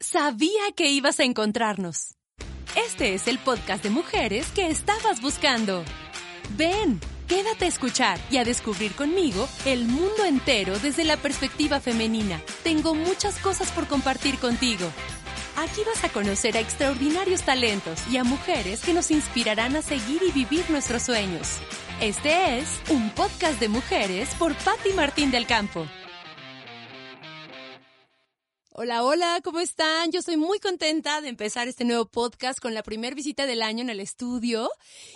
Sabía que ibas a encontrarnos. Este es el podcast de mujeres que estabas buscando. Ven, quédate a escuchar y a descubrir conmigo el mundo entero desde la perspectiva femenina. Tengo muchas cosas por compartir contigo. Aquí vas a conocer a extraordinarios talentos y a mujeres que nos inspirarán a seguir y vivir nuestros sueños. Este es un podcast de mujeres por Patti Martín del Campo. Hola, hola, ¿cómo están? Yo estoy muy contenta de empezar este nuevo podcast con la primera visita del año en el estudio.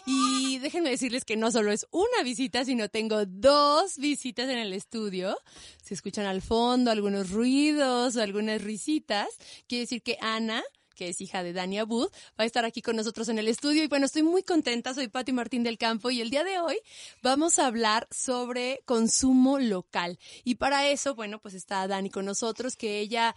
Y déjenme decirles que no solo es una visita, sino tengo dos visitas en el estudio. Si escuchan al fondo algunos ruidos o algunas risitas, quiere decir que Ana que es hija de Dani Abud, va a estar aquí con nosotros en el estudio. Y bueno, estoy muy contenta, soy Patti Martín del Campo y el día de hoy vamos a hablar sobre consumo local. Y para eso, bueno, pues está Dani con nosotros, que ella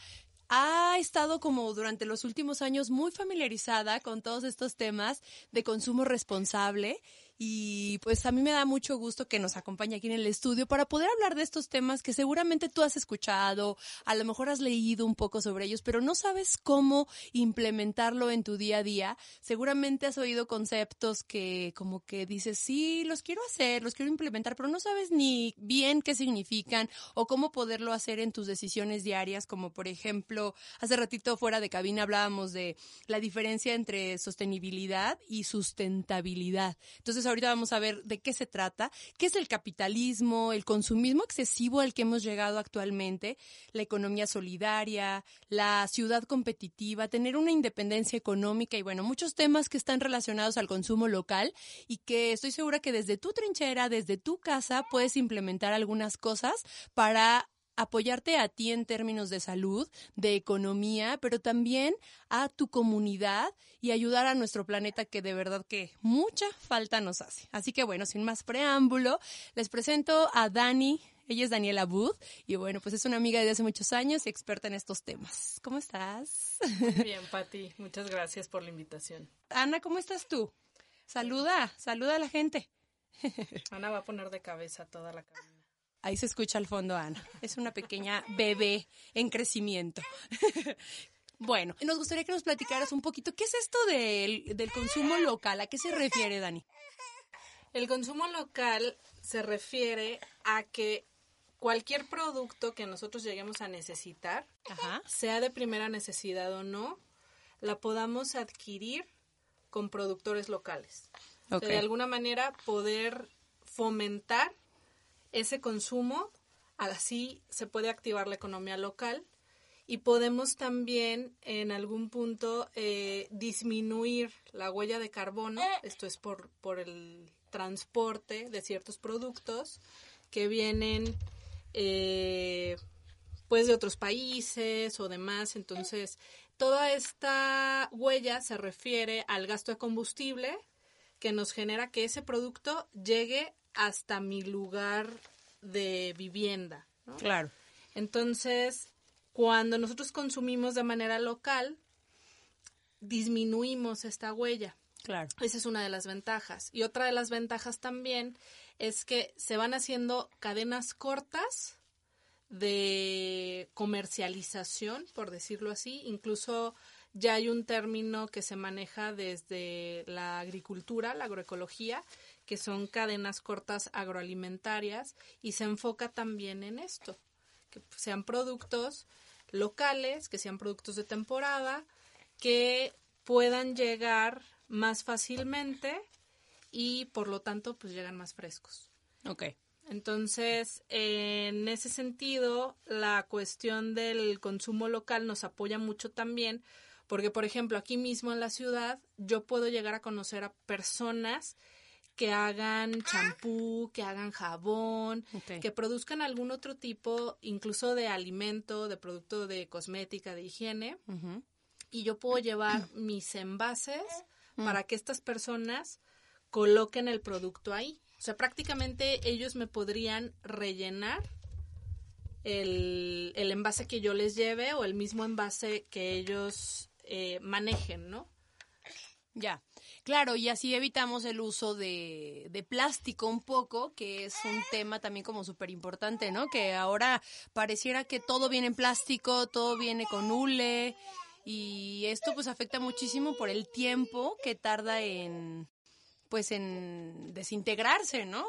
ha estado como durante los últimos años muy familiarizada con todos estos temas de consumo responsable y pues a mí me da mucho gusto que nos acompañe aquí en el estudio para poder hablar de estos temas que seguramente tú has escuchado, a lo mejor has leído un poco sobre ellos, pero no sabes cómo implementarlo en tu día a día. Seguramente has oído conceptos que como que dices, sí, los quiero hacer, los quiero implementar, pero no sabes ni bien qué significan o cómo poderlo hacer en tus decisiones diarias, como por ejemplo, hace ratito fuera de cabina hablábamos de la diferencia entre sostenibilidad y sustentabilidad. Entonces, ahorita vamos a ver de qué se trata, qué es el capitalismo, el consumismo excesivo al que hemos llegado actualmente, la economía solidaria, la ciudad competitiva, tener una independencia económica y bueno, muchos temas que están relacionados al consumo local y que estoy segura que desde tu trinchera, desde tu casa, puedes implementar algunas cosas para apoyarte a ti en términos de salud, de economía, pero también a tu comunidad y ayudar a nuestro planeta que de verdad que mucha falta nos hace. Así que bueno, sin más preámbulo, les presento a Dani. Ella es Daniela Booth y bueno, pues es una amiga de hace muchos años y experta en estos temas. ¿Cómo estás? Bien, Pati, muchas gracias por la invitación. Ana, ¿cómo estás tú? Saluda, saluda a la gente. Ana va a poner de cabeza toda la cabina. Ahí se escucha al fondo Ana. Es una pequeña bebé en crecimiento. Bueno, nos gustaría que nos platicaras un poquito, ¿qué es esto del, del, consumo local? ¿A qué se refiere, Dani? El consumo local se refiere a que cualquier producto que nosotros lleguemos a necesitar, Ajá. sea de primera necesidad o no, la podamos adquirir con productores locales. Okay. O sea, de alguna manera poder fomentar ese consumo, así se puede activar la economía local. Y podemos también en algún punto eh, disminuir la huella de carbono, esto es por, por el transporte de ciertos productos que vienen eh, pues de otros países o demás, entonces toda esta huella se refiere al gasto de combustible que nos genera que ese producto llegue hasta mi lugar de vivienda. ¿no? Claro. Entonces, cuando nosotros consumimos de manera local, disminuimos esta huella. Claro. Esa es una de las ventajas. Y otra de las ventajas también es que se van haciendo cadenas cortas de comercialización, por decirlo así. Incluso ya hay un término que se maneja desde la agricultura, la agroecología, que son cadenas cortas agroalimentarias y se enfoca también en esto, que sean productos locales, que sean productos de temporada, que puedan llegar más fácilmente y por lo tanto pues llegan más frescos. Ok. Entonces, en ese sentido, la cuestión del consumo local nos apoya mucho también, porque por ejemplo, aquí mismo en la ciudad, yo puedo llegar a conocer a personas que hagan champú, que hagan jabón, okay. que produzcan algún otro tipo, incluso de alimento, de producto de cosmética, de higiene, uh -huh. y yo puedo llevar mis envases mm. para que estas personas coloquen el producto ahí. O sea, prácticamente ellos me podrían rellenar el, envase que yo les lleve o el mismo envase que ellos eh, manejen, ¿no? Ya, claro, y así evitamos el uso de, de plástico un poco, que es un tema también como súper importante, ¿no? Que ahora pareciera que todo viene en plástico, todo viene con hule, y esto pues afecta muchísimo por el tiempo que tarda en pues en desintegrarse, ¿no?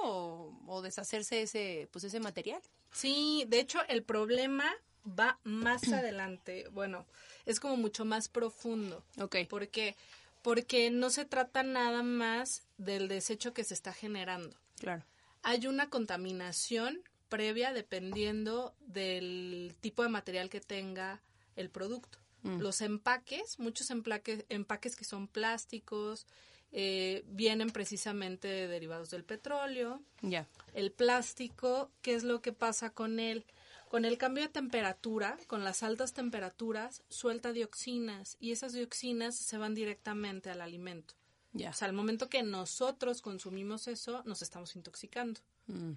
O, deshacerse ese pues ese material. Sí, de hecho el problema va más adelante. Bueno, es como mucho más profundo. Ok. ¿Por qué? Porque no se trata nada más del desecho que se está generando. Claro. Hay una contaminación previa dependiendo del tipo de material que tenga el producto. Mm. Los empaques, muchos empaques, empaques que son plásticos, eh, vienen precisamente derivados del petróleo. Ya. El plástico, ¿qué es lo que pasa con él? Con el cambio de temperatura, con las altas temperaturas, suelta dioxinas y esas dioxinas se van directamente al alimento. Ya. O sea, al momento que nosotros consumimos eso, nos estamos intoxicando. Mm.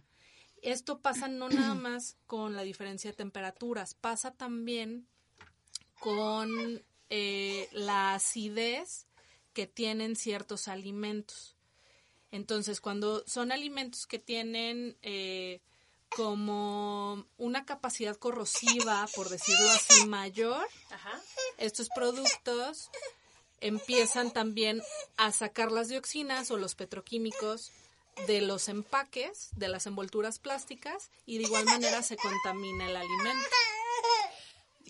Esto pasa no nada más con la diferencia de temperaturas, pasa también con eh, la acidez que tienen ciertos alimentos. Entonces, cuando son alimentos que tienen eh, como una capacidad corrosiva, por decirlo así, mayor, estos productos empiezan también a sacar las dioxinas o los petroquímicos de los empaques, de las envolturas plásticas, y de igual manera se contamina el alimento.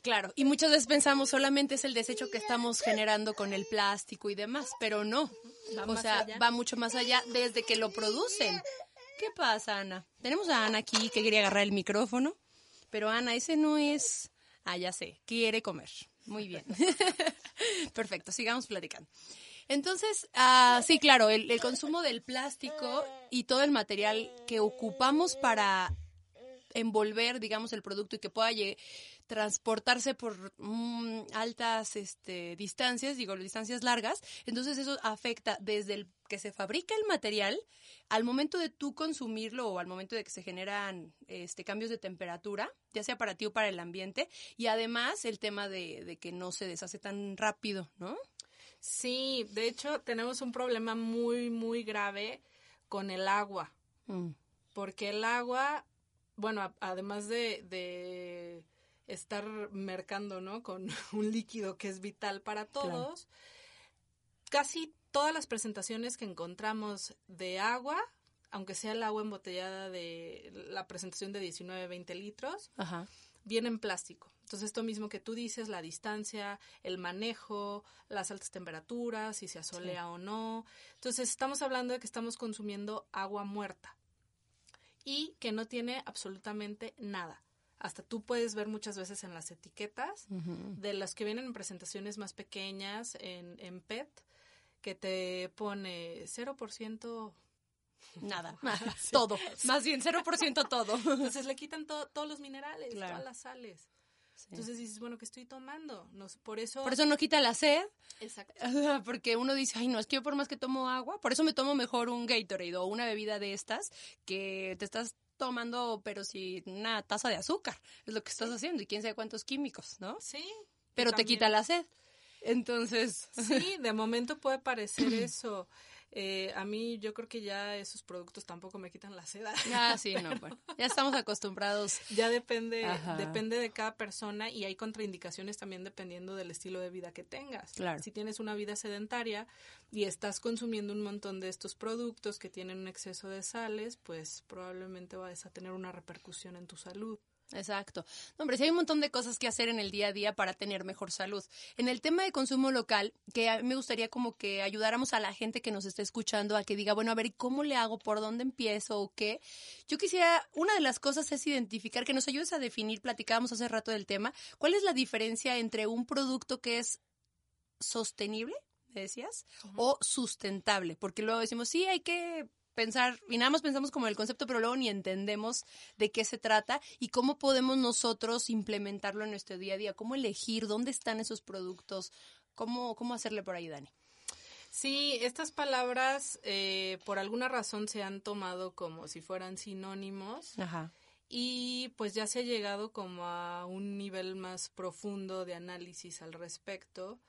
Claro, y muchas veces pensamos solamente es el desecho que estamos generando con el plástico y demás, pero no. o sea, va mucho más allá desde que lo producen. ¿Qué pasa, Ana? Tenemos a Ana aquí que quería agarrar el micrófono, pero Ana, ese no es... Ah, ya sé, quiere comer. Muy bien. Perfecto, sigamos platicando. Entonces, ah, sí, claro, el, el consumo del plástico y todo el material que ocupamos para envolver, digamos, el producto y que pueda transportarse por mm, altas este, distancias, digo, distancias largas, entonces eso afecta desde el que se fabrica el material al momento de tú consumirlo o al momento de que se generan este, cambios de temperatura, ya sea para ti o para el ambiente, y además el tema de, que no se deshace tan rápido, ¿no? Sí, de hecho tenemos un problema muy, muy grave con el agua, mm. porque el agua, bueno, además de estar mercando, ¿no? Con un líquido que es vital para todos. Casi todas las presentaciones que encontramos de agua, aunque sea el agua embotellada de la presentación de 19, 20 litros, viene en plástico. Entonces, esto mismo que tú dices, la distancia, el manejo, las altas temperaturas, si se asolea o no. Entonces, estamos hablando de que estamos consumiendo agua muerta y que no tiene absolutamente nada hasta tú puedes ver muchas veces en las etiquetas de las que vienen en presentaciones más pequeñas en, en PET que te pone 0% Nada, todo, más bien 0% todo. Entonces le quitan todos los minerales, todas las sales. Entonces dices, bueno, ¿qué estoy tomando? No, por eso... Por eso no quita la sed. Exacto. Porque uno dice, ay, no, es que yo por más que tomo agua, por eso me tomo mejor un Gatorade o una bebida de estas que te estás tomando, pero si una taza de azúcar, es lo que estás haciendo, y quién sabe cuántos químicos, ¿no? Sí. Pero te quita la sed. Entonces. Sí, de momento puede parecer eso. Eh, a mí yo creo que ya esos productos tampoco me quitan la seda. Ah, sí, no, bueno, ya estamos acostumbrados. Ya depende, depende de cada persona y hay contraindicaciones también dependiendo del estilo de vida que tengas. Claro. Si tienes una vida sedentaria y estás consumiendo un montón de estos productos que tienen un exceso de sales, pues probablemente vas a tener una repercusión en tu salud. Exacto. No, hombre, sí hay un montón de cosas que hacer en el día a día para tener mejor salud. En el tema de consumo local, que a mí me gustaría como que ayudáramos a la gente que nos está escuchando a que diga, bueno, a ver, ¿cómo le hago? ¿Por dónde empiezo? ¿O qué? Yo quisiera, una de las cosas es identificar, que nos ayudes a definir, platicábamos hace rato del tema, ¿cuál es la diferencia entre un producto que es sostenible? decías, o sustentable, porque luego decimos, sí, hay que pensar, y nada más pensamos como el concepto, pero luego ni entendemos de qué se trata y cómo podemos nosotros implementarlo en nuestro día a día, cómo elegir, dónde están esos productos, ¿Cómo, cómo hacerle por ahí, Dani? Sí, estas palabras eh, por alguna razón se han tomado como si fueran sinónimos. Ajá. Y pues ya se ha llegado como a un nivel más profundo de análisis al respecto.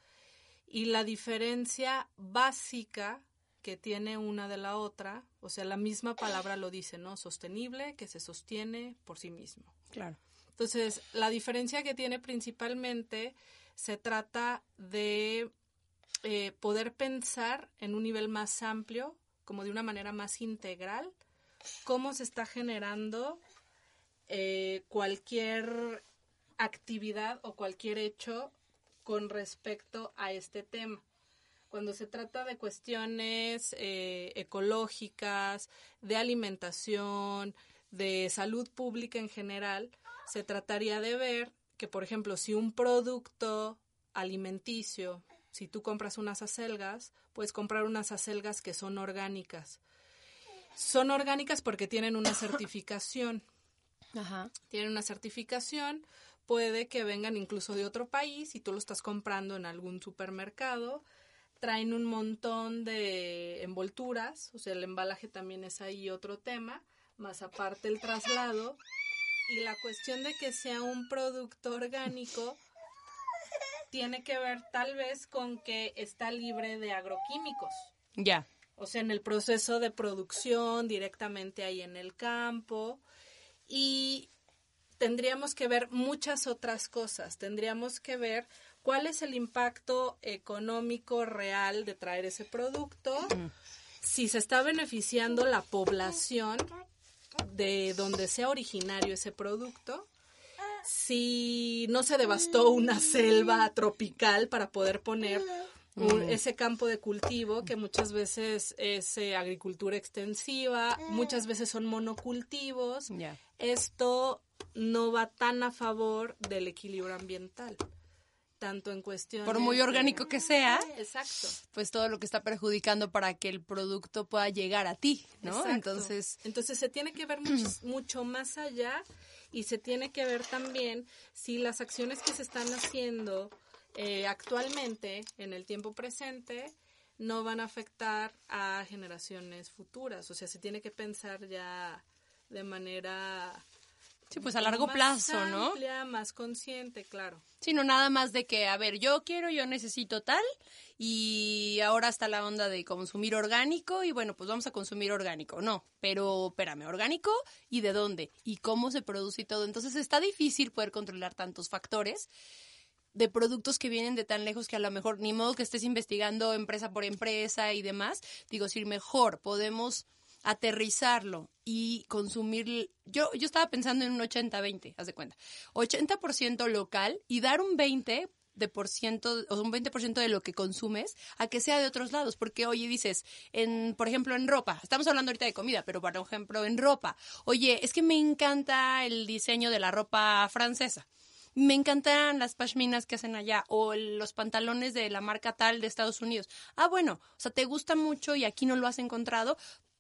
Y la diferencia básica que tiene una de la otra, o sea, la misma palabra lo dice, ¿no? Sostenible, que se sostiene por sí mismo. Claro. Entonces, la diferencia que tiene principalmente se trata de eh, poder pensar en un nivel más amplio, como de una manera más integral, cómo se está generando eh, cualquier actividad o cualquier hecho con respecto a este tema. Cuando se trata de cuestiones eh, ecológicas, de alimentación, de salud pública en general, se trataría de ver que, por ejemplo, si un producto alimenticio, si tú compras unas acelgas, puedes comprar unas acelgas que son orgánicas. Son orgánicas porque tienen una certificación. Ajá. Tienen una certificación, puede que vengan incluso de otro país y tú lo estás comprando en algún supermercado. Traen un montón de envolturas, o sea, el embalaje también es ahí otro tema, más aparte el traslado y la cuestión de que sea un producto orgánico tiene que ver tal vez con que está libre de agroquímicos. Ya. O sea, en el proceso de producción, directamente ahí en el campo. Y tendríamos que ver muchas otras cosas. Tendríamos que ver cuál es el impacto económico real de traer ese producto, si se está beneficiando la población de donde sea originario ese producto, si no se devastó una selva tropical para poder poner ese campo de cultivo que muchas veces es eh, agricultura extensiva, muchas veces son monocultivos. Esto no va tan a favor del equilibrio ambiental tanto en cuestión por muy orgánico que sea exacto. pues todo lo que está perjudicando para que el producto pueda llegar a ti no entonces entonces se tiene que ver mucho, más allá y se tiene que ver también si las acciones que se están haciendo eh, actualmente en el tiempo presente no van a afectar a generaciones futuras. O sea se tiene que pensar ya de manera Sí, pues a largo plazo, ¿no? más consciente, claro. Sí, no nada más de que, a ver, yo quiero, yo necesito tal, y ahora está la onda de consumir orgánico, y bueno, pues vamos a consumir orgánico. No, pero espérame, orgánico, ¿y de dónde? ¿Y cómo se produce y todo? Entonces está difícil poder controlar tantos factores de productos que vienen de tan lejos que a lo mejor ni modo que estés investigando empresa por empresa y demás. Digo, si mejor podemos aterrizarlo y consumir, yo, yo estaba pensando en un 80-20, haz de cuenta, 80% local y dar un 20 de por ciento, o un 20% de lo que consumes a que sea de otros lados, porque oye dices, en por ejemplo en ropa, estamos hablando ahorita de comida, pero por ejemplo en ropa, oye, es que me encanta el diseño de la ropa francesa. Me encantan las pashminas que hacen allá o los pantalones de la marca tal de Estados Unidos. Ah, bueno, o sea, te gusta mucho y aquí no lo has encontrado,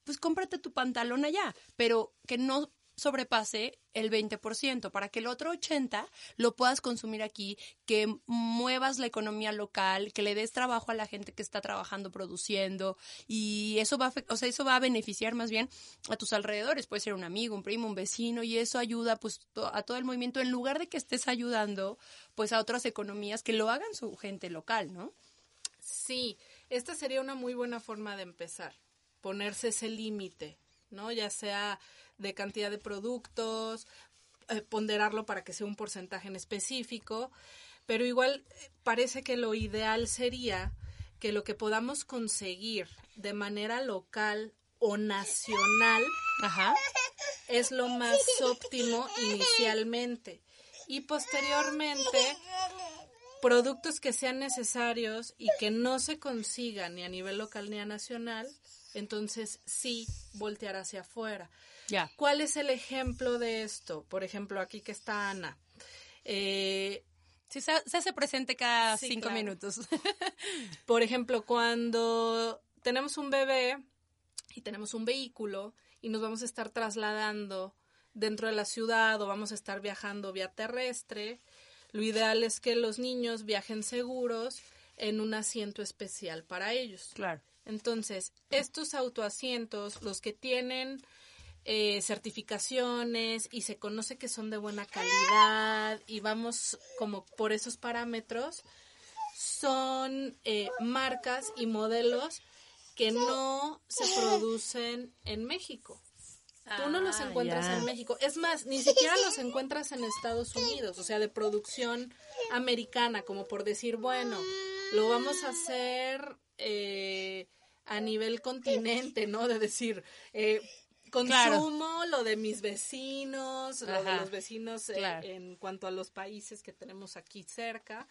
pues cómprate tu pantalón allá, pero que no sobrepase el 20%, para que el otro 80% lo puedas consumir aquí, que muevas la economía local, que le des trabajo a la gente que está trabajando, produciendo, y eso va a, o sea, eso va a beneficiar más bien a tus alrededores, puede ser un amigo, un primo, un vecino, y eso ayuda pues a todo el movimiento, en lugar de que estés ayudando pues a otras economías que lo hagan su gente local, ¿no? Sí, esta sería una muy buena forma de empezar ponerse ese límite, ¿no? Ya sea de cantidad de productos, eh, ponderarlo para que sea un porcentaje en específico, pero igual eh, parece que lo ideal sería que lo que podamos conseguir de manera local o nacional es lo más óptimo inicialmente y posteriormente productos que sean necesarios y que no se consigan ni a nivel local ni a nacional entonces sí voltear hacia afuera. Ya. ¿Cuál es el ejemplo de esto? Por ejemplo, aquí que está Ana. Eh, sí, se, hace presente cada cinco minutos. Por ejemplo, cuando tenemos un bebé y tenemos un vehículo y nos vamos a estar trasladando dentro de la ciudad o vamos a estar viajando vía terrestre, lo ideal es que los niños viajen seguros en un asiento especial para ellos. Claro. Entonces, estos autoasientos, los que tienen eh, certificaciones y se conoce que son de buena calidad y vamos como por esos parámetros, son eh, marcas y modelos que no se producen en México. Tú no los ah, encuentras en México. Es más, ni siquiera los encuentras en Estados Unidos, o sea, de producción americana, como por decir, bueno, lo vamos a hacer eh, a nivel continente, ¿no? De decir, eh, consumo lo de mis vecinos, lo de los vecinos eh, en cuanto a los países que tenemos aquí cerca.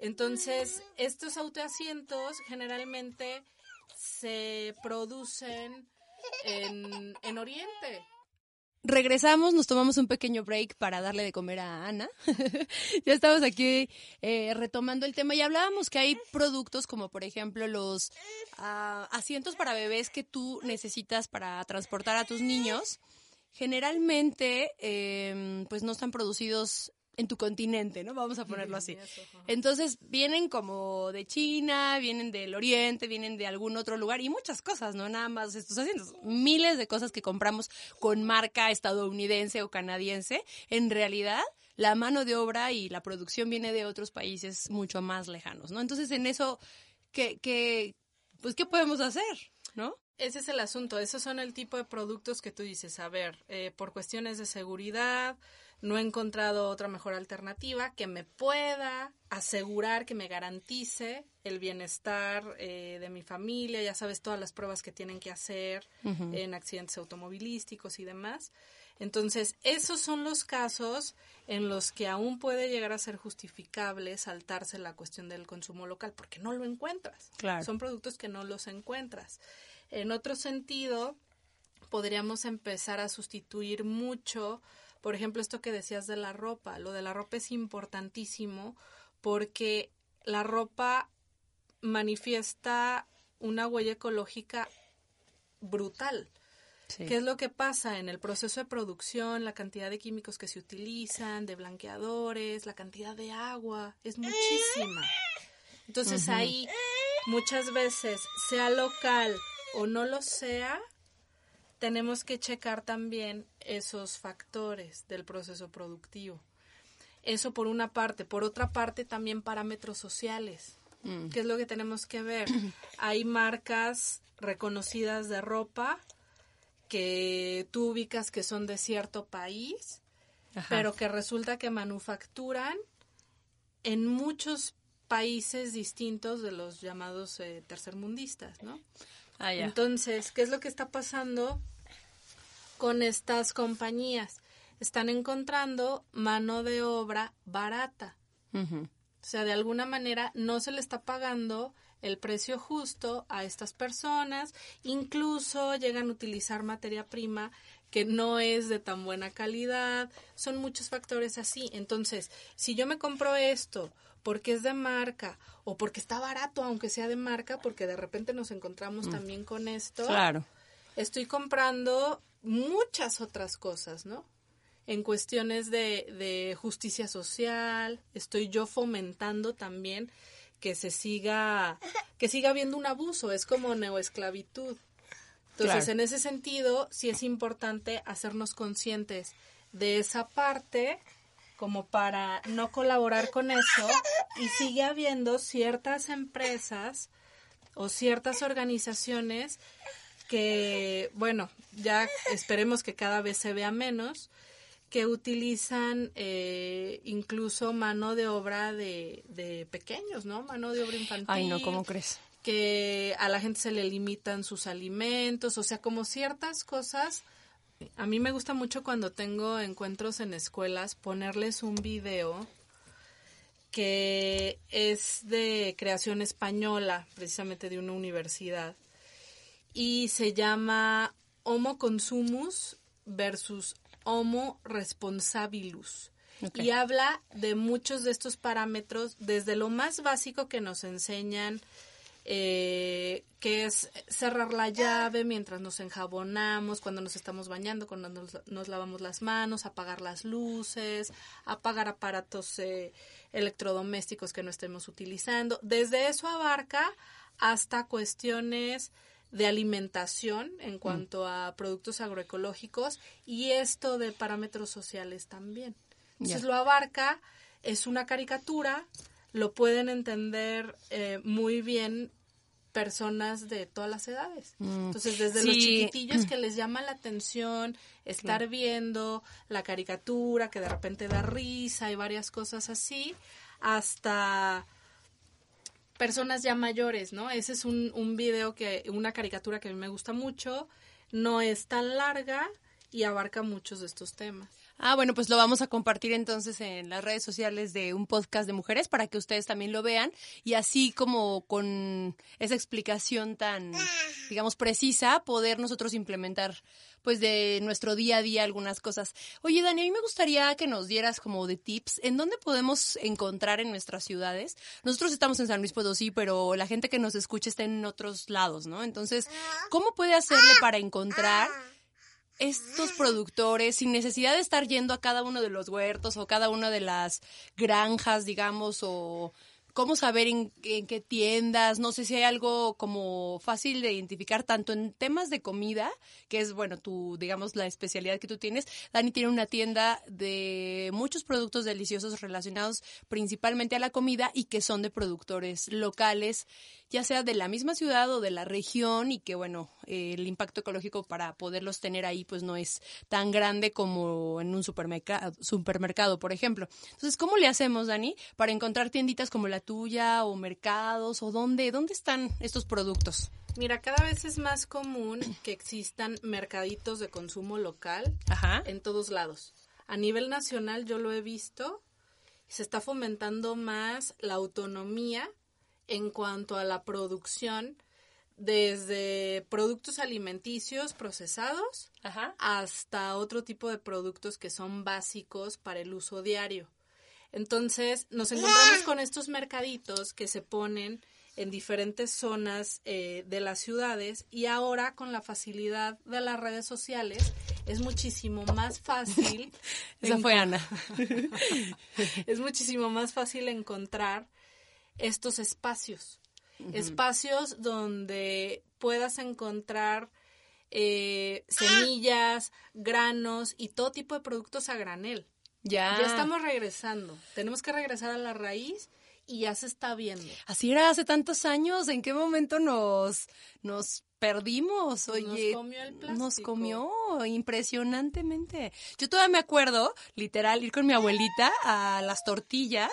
Entonces, estos autoasientos generalmente se producen en, en Oriente. Regresamos, nos tomamos un pequeño break para darle de comer a Ana. ya estamos aquí eh, retomando el tema y hablábamos que hay productos como por ejemplo los ah, asientos para bebés que tú necesitas para transportar a tus niños. Generalmente, em, pues no están producidos en tu continente, ¿no? Vamos a ponerlo así. Entonces, vienen como de China, vienen del Oriente, vienen de algún otro lugar y muchas cosas, ¿no? Nada más estos asientos. Miles de cosas que compramos con marca estadounidense o canadiense. En realidad, la mano de obra y la producción viene de otros países mucho más lejanos, ¿no? Entonces, en eso, ¿qué, qué, pues, ¿qué podemos hacer, ¿no? Ese es el asunto. Esos son el tipo de productos que tú dices, a ver, eh, por cuestiones de seguridad, no he encontrado otra mejor alternativa que me pueda asegurar, que me garantice el bienestar eh, de mi familia, ya sabes, todas las pruebas que tienen que hacer en accidentes automovilísticos y demás. Entonces, esos son los casos en los que aún puede llegar a ser justificable saltarse la cuestión del consumo local, porque no lo encuentras. Son productos que no los encuentras. En otro sentido, podríamos empezar a sustituir mucho por ejemplo, esto que decías de la ropa, lo de la ropa es importantísimo porque la ropa manifiesta una huella ecológica brutal. ¿Qué es lo que pasa en el proceso de producción? La cantidad de químicos que se utilizan, de blanqueadores, la cantidad de agua, es muchísima. Entonces ahí muchas veces, sea local o no lo sea, tenemos que checar también esos factores del proceso productivo. Eso por una parte. Por otra parte, también parámetros sociales. Mm. ¿Qué es lo que tenemos que ver? Hay marcas reconocidas de ropa que tú ubicas que son de cierto país, pero que resulta que manufacturan en muchos países distintos de los llamados eh, tercermundistas, ¿no? Ah, Entonces, ¿qué es lo que está pasando con estas compañías? Están encontrando mano de obra barata. O sea, de alguna manera no se le está pagando el precio justo a estas personas, incluso llegan a utilizar materia prima que no es de tan buena calidad, son muchos factores así. Entonces, si yo me compro esto porque es de marca o porque está barato, aunque sea de marca, porque de repente nos encontramos mm. también con esto. Claro. Estoy comprando muchas otras cosas, ¿no? En cuestiones de, de justicia social, estoy yo fomentando también que se siga, que siga habiendo un abuso, es como neoesclavitud. Entonces, en ese sentido, sí es importante hacernos conscientes de esa parte como para no colaborar con eso y sigue habiendo ciertas empresas o ciertas organizaciones que, bueno, ya esperemos que cada vez se vea menos, que utilizan eh, incluso mano de obra de, de, pequeños, ¿no? Mano de obra infantil. Ay, no, ¿cómo crees? Que a la gente se le limitan sus alimentos, o sea, como ciertas cosas a mí me gusta mucho cuando tengo encuentros en escuelas ponerles un video que es de creación española, precisamente de una universidad, y se llama Homo Consumus versus Homo Responsabilus. Y habla de muchos de estos parámetros, desde lo más básico que nos enseñan eh, que es cerrar la llave mientras nos enjabonamos, cuando nos estamos bañando, cuando nos, lavamos las manos, apagar las luces, apagar aparatos eh, electrodomésticos que no estemos utilizando. Desde eso abarca hasta cuestiones de alimentación en mm. cuanto a productos agroecológicos y esto de parámetros sociales también. Entonces lo abarca, es una caricatura, lo pueden entender eh, muy bien personas de todas las edades. Mm. Entonces, desde los chiquitillos que les llama la atención estar viendo la caricatura, que de repente da risa y varias cosas así, hasta personas ya mayores, ¿no? Ese es un, un video que, una caricatura que a mí me gusta mucho, no es tan larga y abarca muchos de estos temas. Ah, bueno, pues lo vamos a compartir entonces en las redes sociales de un podcast de mujeres para que ustedes también lo vean y así como con esa explicación tan, digamos, precisa, poder nosotros implementar pues de nuestro día a día algunas cosas. Oye, Dani, a mí me gustaría que nos dieras como de tips en dónde podemos encontrar en nuestras ciudades. Nosotros estamos en San Luis Potosí, pero la gente que nos escucha está en otros lados, ¿no? Entonces, ¿cómo puede hacerle para encontrar estos productores sin necesidad de estar yendo a cada uno de los huertos o cada una de las granjas, digamos, o cómo saber en, qué tiendas, no sé si hay algo como fácil de identificar tanto en temas de comida, que es, bueno, tu, digamos, la especialidad que tú tienes. Dani tiene una tienda de muchos productos deliciosos relacionados principalmente a la comida y que son de productores locales ya sea de la misma ciudad o de la región y que bueno, el impacto ecológico para poderlos tener ahí pues no es tan grande como en un supermercado, supermercado, por ejemplo. Entonces, ¿cómo le hacemos, Dani, para encontrar tienditas como la tuya o mercados o dónde, dónde están estos productos? Mira, cada vez es más común que existan mercaditos de consumo local en todos lados. A nivel nacional yo lo he visto, se está fomentando más la autonomía en cuanto a la producción desde productos alimenticios procesados hasta otro tipo de productos que son básicos para el uso diario. Entonces nos encontramos con estos mercaditos que se ponen en diferentes zonas eh, de las ciudades y ahora con la facilidad de las redes sociales es muchísimo más fácil. Esa fue Ana. es muchísimo más fácil encontrar estos espacios. Espacios donde puedas encontrar eh, semillas, granos y todo tipo de productos a granel. Ya. Ya estamos regresando. Tenemos que regresar a la raíz y ya se está viendo. Así era hace tantos años. ¿En qué momento nos, nos perdimos? Oye, nos comió el plástico. Nos comió impresionantemente. Yo todavía me acuerdo, literal, ir con mi abuelita a las tortillas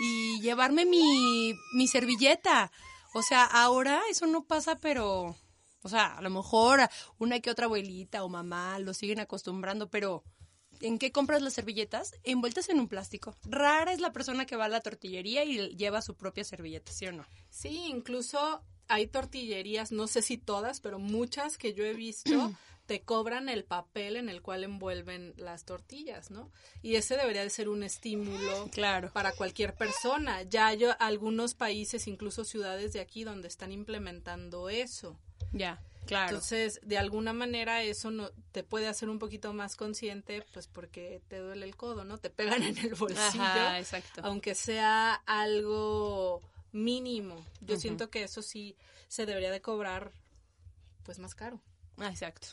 y llevarme mi, mi servilleta. O sea, ahora eso no pasa, pero, o sea, a lo mejor una que otra abuelita o mamá lo siguen acostumbrando, pero ¿en qué compras las servilletas? Envueltas en un plástico. Rara es la persona que va a la tortillería y lleva su propia servilleta, ¿sí o no? Sí, incluso hay tortillerías, no sé si todas, pero muchas que yo he visto te cobran el papel en el cual envuelven las tortillas, ¿no? Y ese debería de ser un estímulo claro. para cualquier persona. Ya hay algunos países, incluso ciudades de aquí, donde están implementando eso. Ya. Claro. Entonces, de alguna manera eso no te puede hacer un poquito más consciente, pues porque te duele el codo, ¿no? Te pegan en el bolsillo, Ajá, exacto. aunque sea algo mínimo. Yo siento que eso sí se debería de cobrar, pues más caro. Exacto.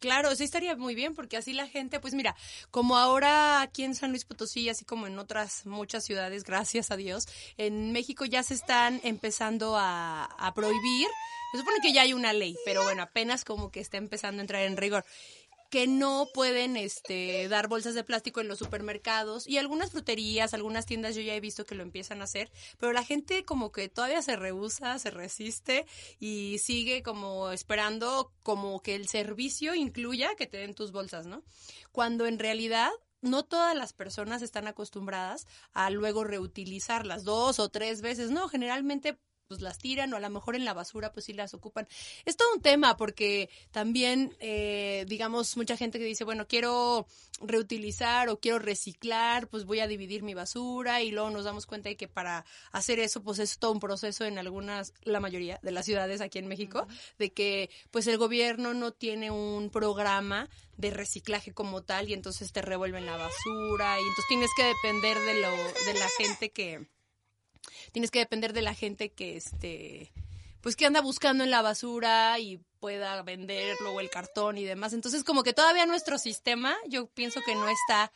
Claro, sí estaría muy bien porque así la gente, pues mira, como ahora aquí en San Luis Potosí, así como en otras muchas ciudades, gracias a Dios, en México ya se están empezando a, a prohibir. Se supone que ya hay una ley, pero bueno, apenas como que está empezando a entrar en rigor que no pueden este, dar bolsas de plástico en los supermercados y algunas fruterías, algunas tiendas yo ya he visto que lo empiezan a hacer, pero la gente como que todavía se rehúsa, se resiste y sigue como esperando como que el servicio incluya que te den tus bolsas, ¿no? Cuando en realidad no todas las personas están acostumbradas a luego reutilizarlas dos o tres veces, no, generalmente pues las tiran o a lo mejor en la basura pues sí las ocupan. Es todo un tema porque también, eh, digamos, mucha gente que dice, bueno, quiero reutilizar o quiero reciclar, pues voy a dividir mi basura y luego nos damos cuenta de que para hacer eso pues es todo un proceso en algunas, la mayoría de las ciudades aquí en México, de que pues el gobierno no tiene un programa de reciclaje como tal y entonces te revuelven la basura y entonces tienes que depender de lo de la gente que tienes que depender de la gente que este pues que anda buscando en la basura y pueda venderlo o el cartón y demás. Entonces, como que todavía nuestro sistema, yo pienso que no está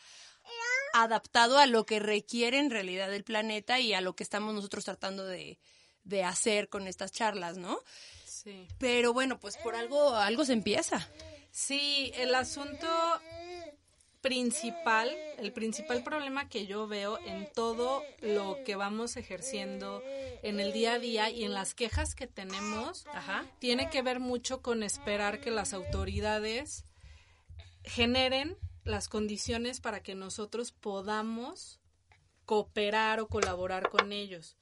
adaptado a lo que requiere en realidad el planeta y a lo que estamos nosotros tratando de, de hacer con estas charlas, ¿no? Sí. Pero bueno, pues por algo, algo se empieza. Sí, el asunto principal, el principal problema que yo veo en todo lo que vamos ejerciendo en el día a día y en las quejas que tenemos, tiene que ver mucho con esperar que las autoridades generen las condiciones para que nosotros podamos cooperar o colaborar con ellos.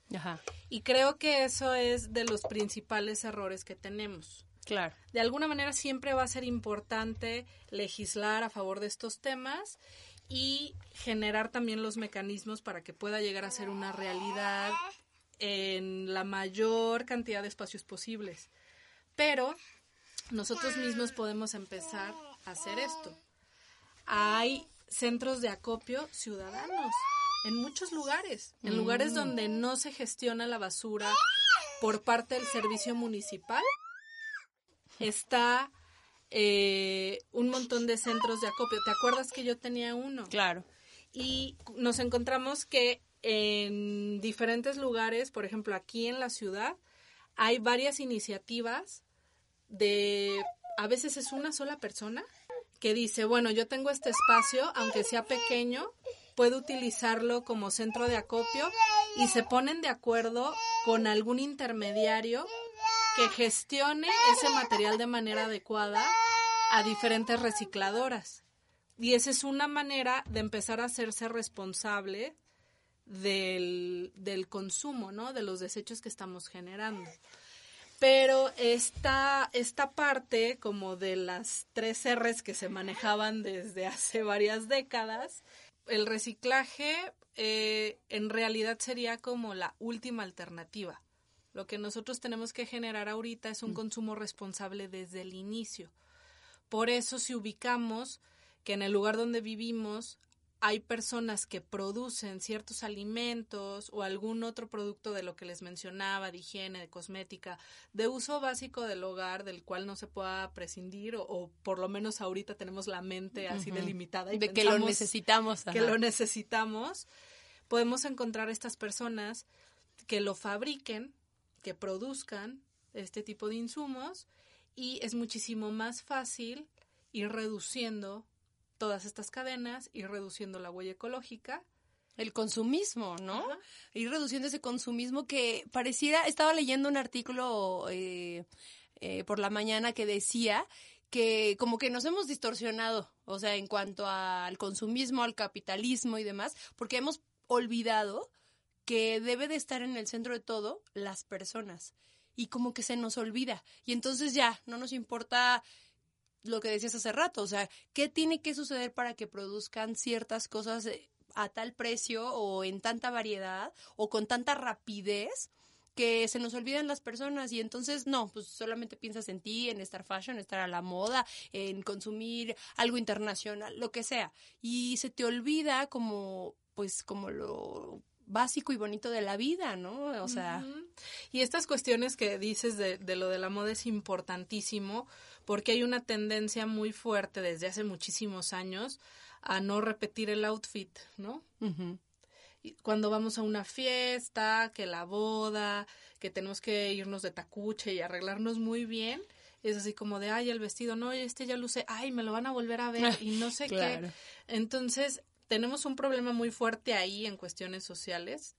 Y creo que eso es de los principales errores que tenemos. Claro. De alguna manera siempre va a ser importante legislar a favor de estos temas y generar también los mecanismos para que pueda llegar a ser una realidad en la mayor cantidad de espacios posibles. Pero nosotros mismos podemos empezar a hacer esto. Hay centros de acopio ciudadanos en muchos lugares, en lugares mm. donde no se gestiona la basura por parte del servicio municipal está eh, un montón de centros de acopio. ¿Te acuerdas que yo tenía uno? Claro. Y nos encontramos que en diferentes lugares, por ejemplo, aquí en la ciudad, hay varias iniciativas de, a veces es una sola persona que dice, bueno, yo tengo este espacio, aunque sea pequeño, puedo utilizarlo como centro de acopio y se ponen de acuerdo con algún intermediario que gestione ese material de manera adecuada a diferentes recicladoras. Y esa es una manera de empezar a hacerse responsable del, del consumo, ¿no? De los desechos que estamos generando. Pero esta, esta parte, como de las tres R's que se manejaban desde hace varias décadas, el reciclaje eh, en realidad sería como la última alternativa. Lo que nosotros tenemos que generar ahorita es un mm. consumo responsable desde el inicio. Por eso si ubicamos que en el lugar donde vivimos hay personas que producen ciertos alimentos o algún otro producto de lo que les mencionaba, de higiene, de cosmética, de uso básico del hogar, del cual no se pueda prescindir, o, por lo menos ahorita tenemos la mente así delimitada. Y de que lo necesitamos. Que lo necesitamos. Podemos encontrar estas personas que lo fabriquen que produzcan este tipo de insumos y es muchísimo más fácil ir reduciendo todas estas cadenas, ir reduciendo la huella ecológica. El consumismo, ¿no? Ir reduciendo ese consumismo que pareciera, estaba leyendo un artículo eh, eh, por la mañana que decía que como que nos hemos distorsionado, o sea, en cuanto al consumismo, al capitalismo y demás, porque hemos olvidado que debe de estar en el centro de todo las personas. Y como que se nos olvida. Y entonces ya no nos importa lo que decías hace rato, o sea, ¿qué tiene que suceder para que produzcan ciertas cosas eh, a tal precio o en tanta variedad o con tanta rapidez que se nos olvidan las personas y entonces no, pues solamente piensas en ti, en estar fashion, estar a la moda, en consumir algo internacional, lo que sea. Y se te olvida como pues como lo básico y bonito de la vida, ¿no? O sea. Y estas cuestiones que dices de, de, lo de la moda es importantísimo porque hay una tendencia muy fuerte desde hace muchísimos años a no repetir el outfit, ¿no? Cuando vamos a una fiesta, que la boda, que tenemos que irnos de tacuche y arreglarnos muy bien, es así como de, ay, el vestido, no, este ya luce, ay, me lo van a volver a ver y no sé qué. Entonces, tenemos un problema muy fuerte ahí en cuestiones sociales,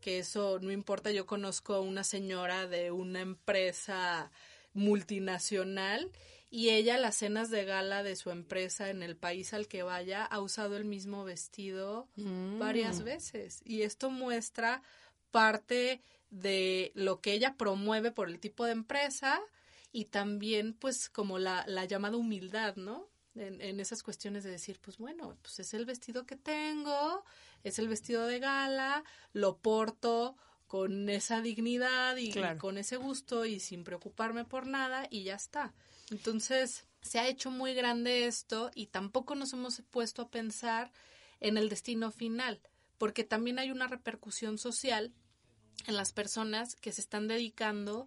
que eso no importa. Yo conozco a una señora de una empresa multinacional y ella las cenas de gala de su empresa en el país al que vaya ha usado el mismo vestido varias mm. veces y esto muestra parte de lo que ella promueve por el tipo de empresa y también pues como la, la llamada humildad, ¿no? En, en, esas cuestiones de decir, pues bueno, pues es el vestido que tengo, es el vestido de gala, lo porto con esa dignidad y, con ese gusto y sin preocuparme por nada y ya está. Entonces, se ha hecho muy grande esto y tampoco nos hemos puesto a pensar en el destino final, porque también hay una repercusión social en las personas que se están dedicando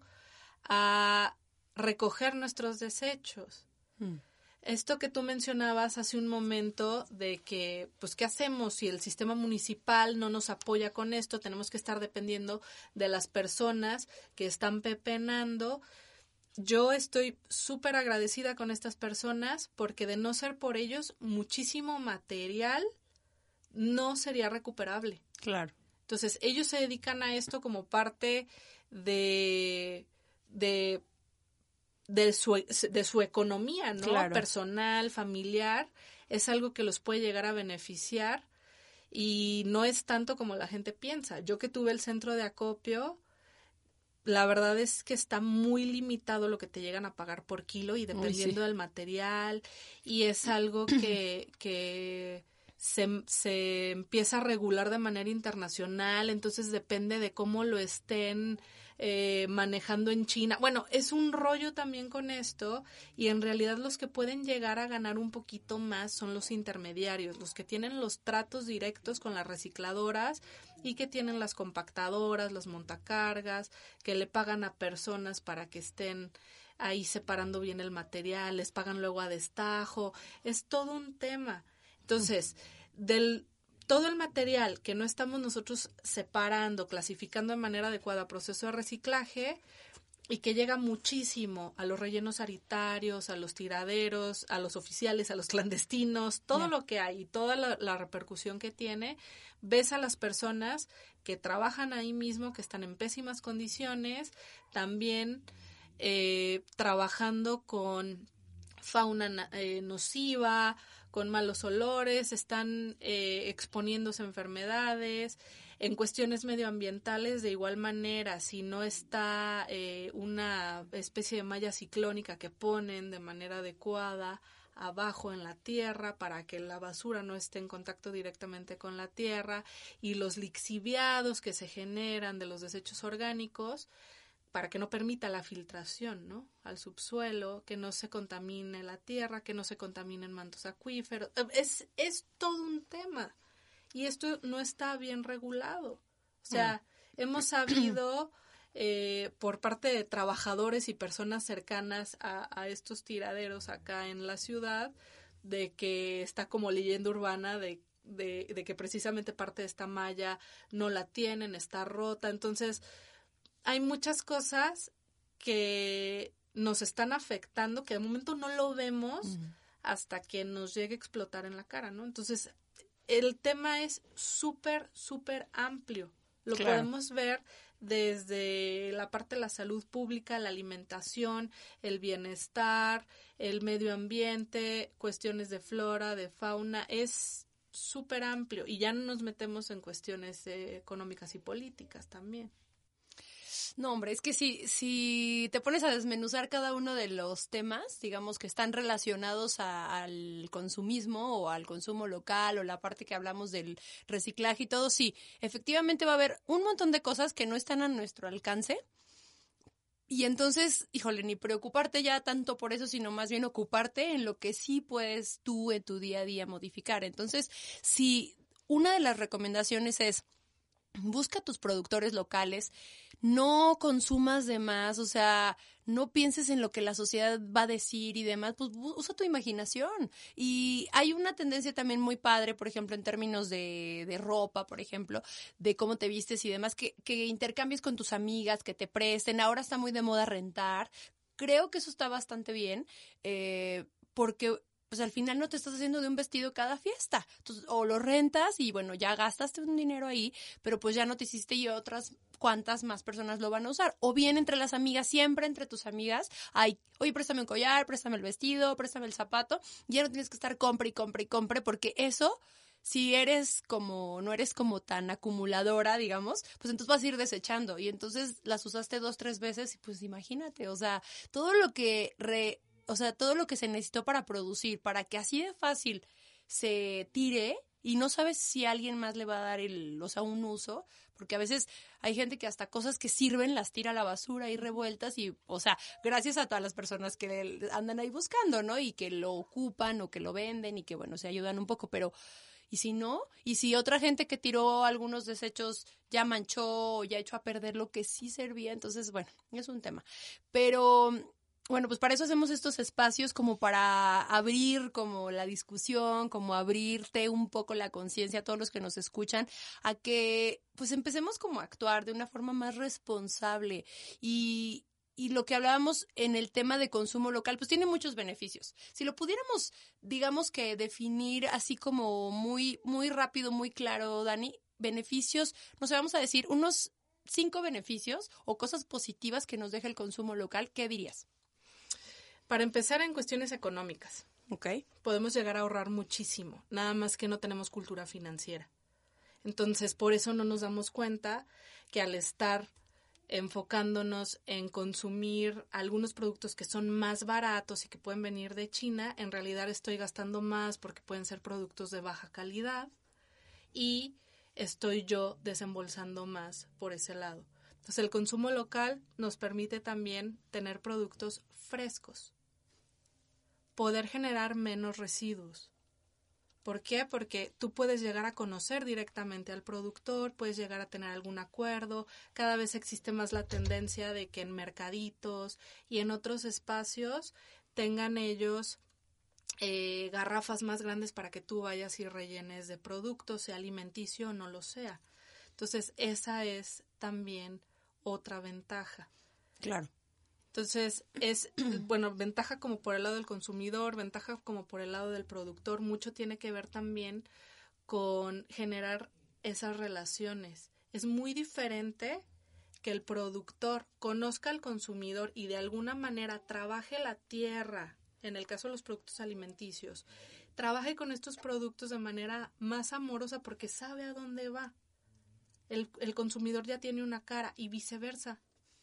a recoger nuestros desechos. Mm. Esto que tú mencionabas hace un momento de que, pues, ¿qué hacemos si el sistema municipal no nos apoya con esto? Tenemos que estar dependiendo de las personas que están pepenando. Yo estoy súper agradecida con estas personas porque de no ser por ellos, muchísimo material no sería recuperable. Claro. Entonces, ellos se dedican a esto como parte de, de, de, su, de su economía, ¿no? Personal, familiar. Es algo que los puede llegar a beneficiar y no es tanto como la gente piensa. Yo que tuve el centro de acopio, la verdad es que está muy limitado lo que te llegan a pagar por kilo y dependiendo del material y es algo que, que se, se empieza a regular de manera internacional, entonces depende de cómo lo estén eh, manejando en China. Bueno, es un rollo también con esto y en realidad los que pueden llegar a ganar un poquito más son los intermediarios, los que tienen los tratos directos con las recicladoras y que tienen las compactadoras, las montacargas, que le pagan a personas para que estén ahí separando bien el material, les pagan luego a destajo, es todo un tema. Entonces, del todo el material que no estamos nosotros separando, clasificando de manera adecuada proceso de reciclaje y que llega muchísimo a los rellenos sanitarios, a los tiraderos, a los oficiales, a los clandestinos, todo lo que hay y toda la, repercusión que tiene, ves a las personas que trabajan ahí mismo, que están en pésimas condiciones, también eh, trabajando con fauna eh, nociva, con malos olores, están eh, exponiéndose a enfermedades. En cuestiones medioambientales, de igual manera, si no está eh, una especie de malla ciclónica que ponen de manera adecuada abajo en la tierra para que la basura no esté en contacto directamente con la tierra y los lixiviados que se generan de los desechos orgánicos, para que no permita la filtración, ¿no? Al subsuelo, que no se contamine la tierra, que no se contaminen mantos acuíferos. Eh, es, es todo un tema. Y esto no está bien regulado. O sea, hemos sabido eh, por parte de trabajadores y personas cercanas a, estos tiraderos acá en la ciudad, de que está como leyenda urbana de, de, de que precisamente parte de esta malla no la tienen, está rota. Entonces, hay muchas cosas que nos están afectando que de momento no lo vemos hasta que nos llegue a explotar en la cara, ¿no? Entonces, el tema es súper, súper amplio. Lo podemos ver desde la parte de la salud pública, la alimentación, el bienestar, el medio ambiente, cuestiones de flora, de fauna, es súper amplio y ya no nos metemos en cuestiones económicas y políticas también. No, hombre, es que si, si te pones a desmenuzar cada uno de los temas, digamos que están relacionados al consumismo o al consumo local o la parte que hablamos del reciclaje y todo, sí, efectivamente va a haber un montón de cosas que no están a nuestro alcance. Y entonces, híjole, ni preocuparte ya tanto por eso, sino más bien ocuparte en lo que sí puedes tú en tu día a día modificar. Entonces, si una de las recomendaciones es busca tus productores locales, no consumas de más, o sea, no pienses en lo que la sociedad va a decir y demás, pues usa tu imaginación. Y hay una tendencia también muy padre, por ejemplo, en términos de, de ropa, por ejemplo, de cómo te vistes y demás, que, que intercambies con tus amigas, que te presten. Ahora está muy de moda rentar. Creo que eso está bastante bien, eh, porque pues al final no te estás haciendo de un vestido cada fiesta. o lo rentas y bueno, ya gastaste un dinero ahí, pero pues ya no te hiciste y otras cuántas más personas lo van a usar. O bien entre las amigas, siempre entre tus amigas, hay, oye, préstame un collar, préstame el vestido, préstame el zapato, ya no tienes que estar compre y compre y compre porque eso si eres como, no eres como tan acumuladora, digamos, pues entonces vas a ir desechando y entonces las usaste dos, tres veces y pues imagínate, o sea, todo lo que re, o sea, todo lo que se necesitó para producir, para que así de fácil se tire y no sabes si alguien más le va a dar el, o sea, un uso, porque a veces hay gente que hasta cosas que sirven las tira a la basura y revueltas y, o sea, gracias a todas las personas que andan ahí buscando, ¿no? Y que lo ocupan o que lo venden y que, bueno, se ayudan un poco, pero y si no, y si otra gente que tiró algunos desechos ya manchó o ya echó a perder lo que sí servía, entonces, bueno, es un tema. Pero bueno, pues para eso hacemos estos espacios como para abrir como la discusión, como abrirte un poco la conciencia a todos los que nos escuchan, a que pues empecemos como a actuar de una forma más responsable y, y lo que hablábamos en el tema de consumo local, pues tiene muchos beneficios. Si lo pudiéramos, digamos que definir así como muy, muy rápido, muy claro, Dani, beneficios, nos vamos a decir unos cinco beneficios o cosas positivas que nos deja el consumo local, ¿qué dirías? Para empezar en cuestiones económicas. Ok. Podemos llegar a ahorrar muchísimo, nada más que no tenemos cultura financiera. Entonces, por eso no nos damos cuenta que al estar enfocándonos en consumir algunos productos que son más baratos y que pueden venir de China, en realidad estoy gastando más porque pueden ser productos de baja calidad y estoy yo desembolsando más por ese lado. Entonces el consumo local nos permite también tener productos frescos, poder generar menos residuos, ¿Por qué? Porque tú puedes llegar a conocer directamente al productor, puedes llegar a tener algún acuerdo, cada vez existe más la tendencia de que en mercaditos y en otros espacios tengan ellos eh, garrafas más grandes para que tú vayas y rellenes de productos, sea alimenticio o no lo sea. Entonces, esa es también otra ventaja. Claro. Entonces, es, bueno, ventaja como por el lado del consumidor, ventaja como por el lado del productor, mucho tiene que ver también con generar esas relaciones. Es muy diferente que el productor conozca al consumidor y de alguna manera trabaje la tierra, en el caso de los productos alimenticios, trabaje con estos productos de manera más amorosa porque sabe a dónde va. El, el consumidor ya tiene una cara y viceversa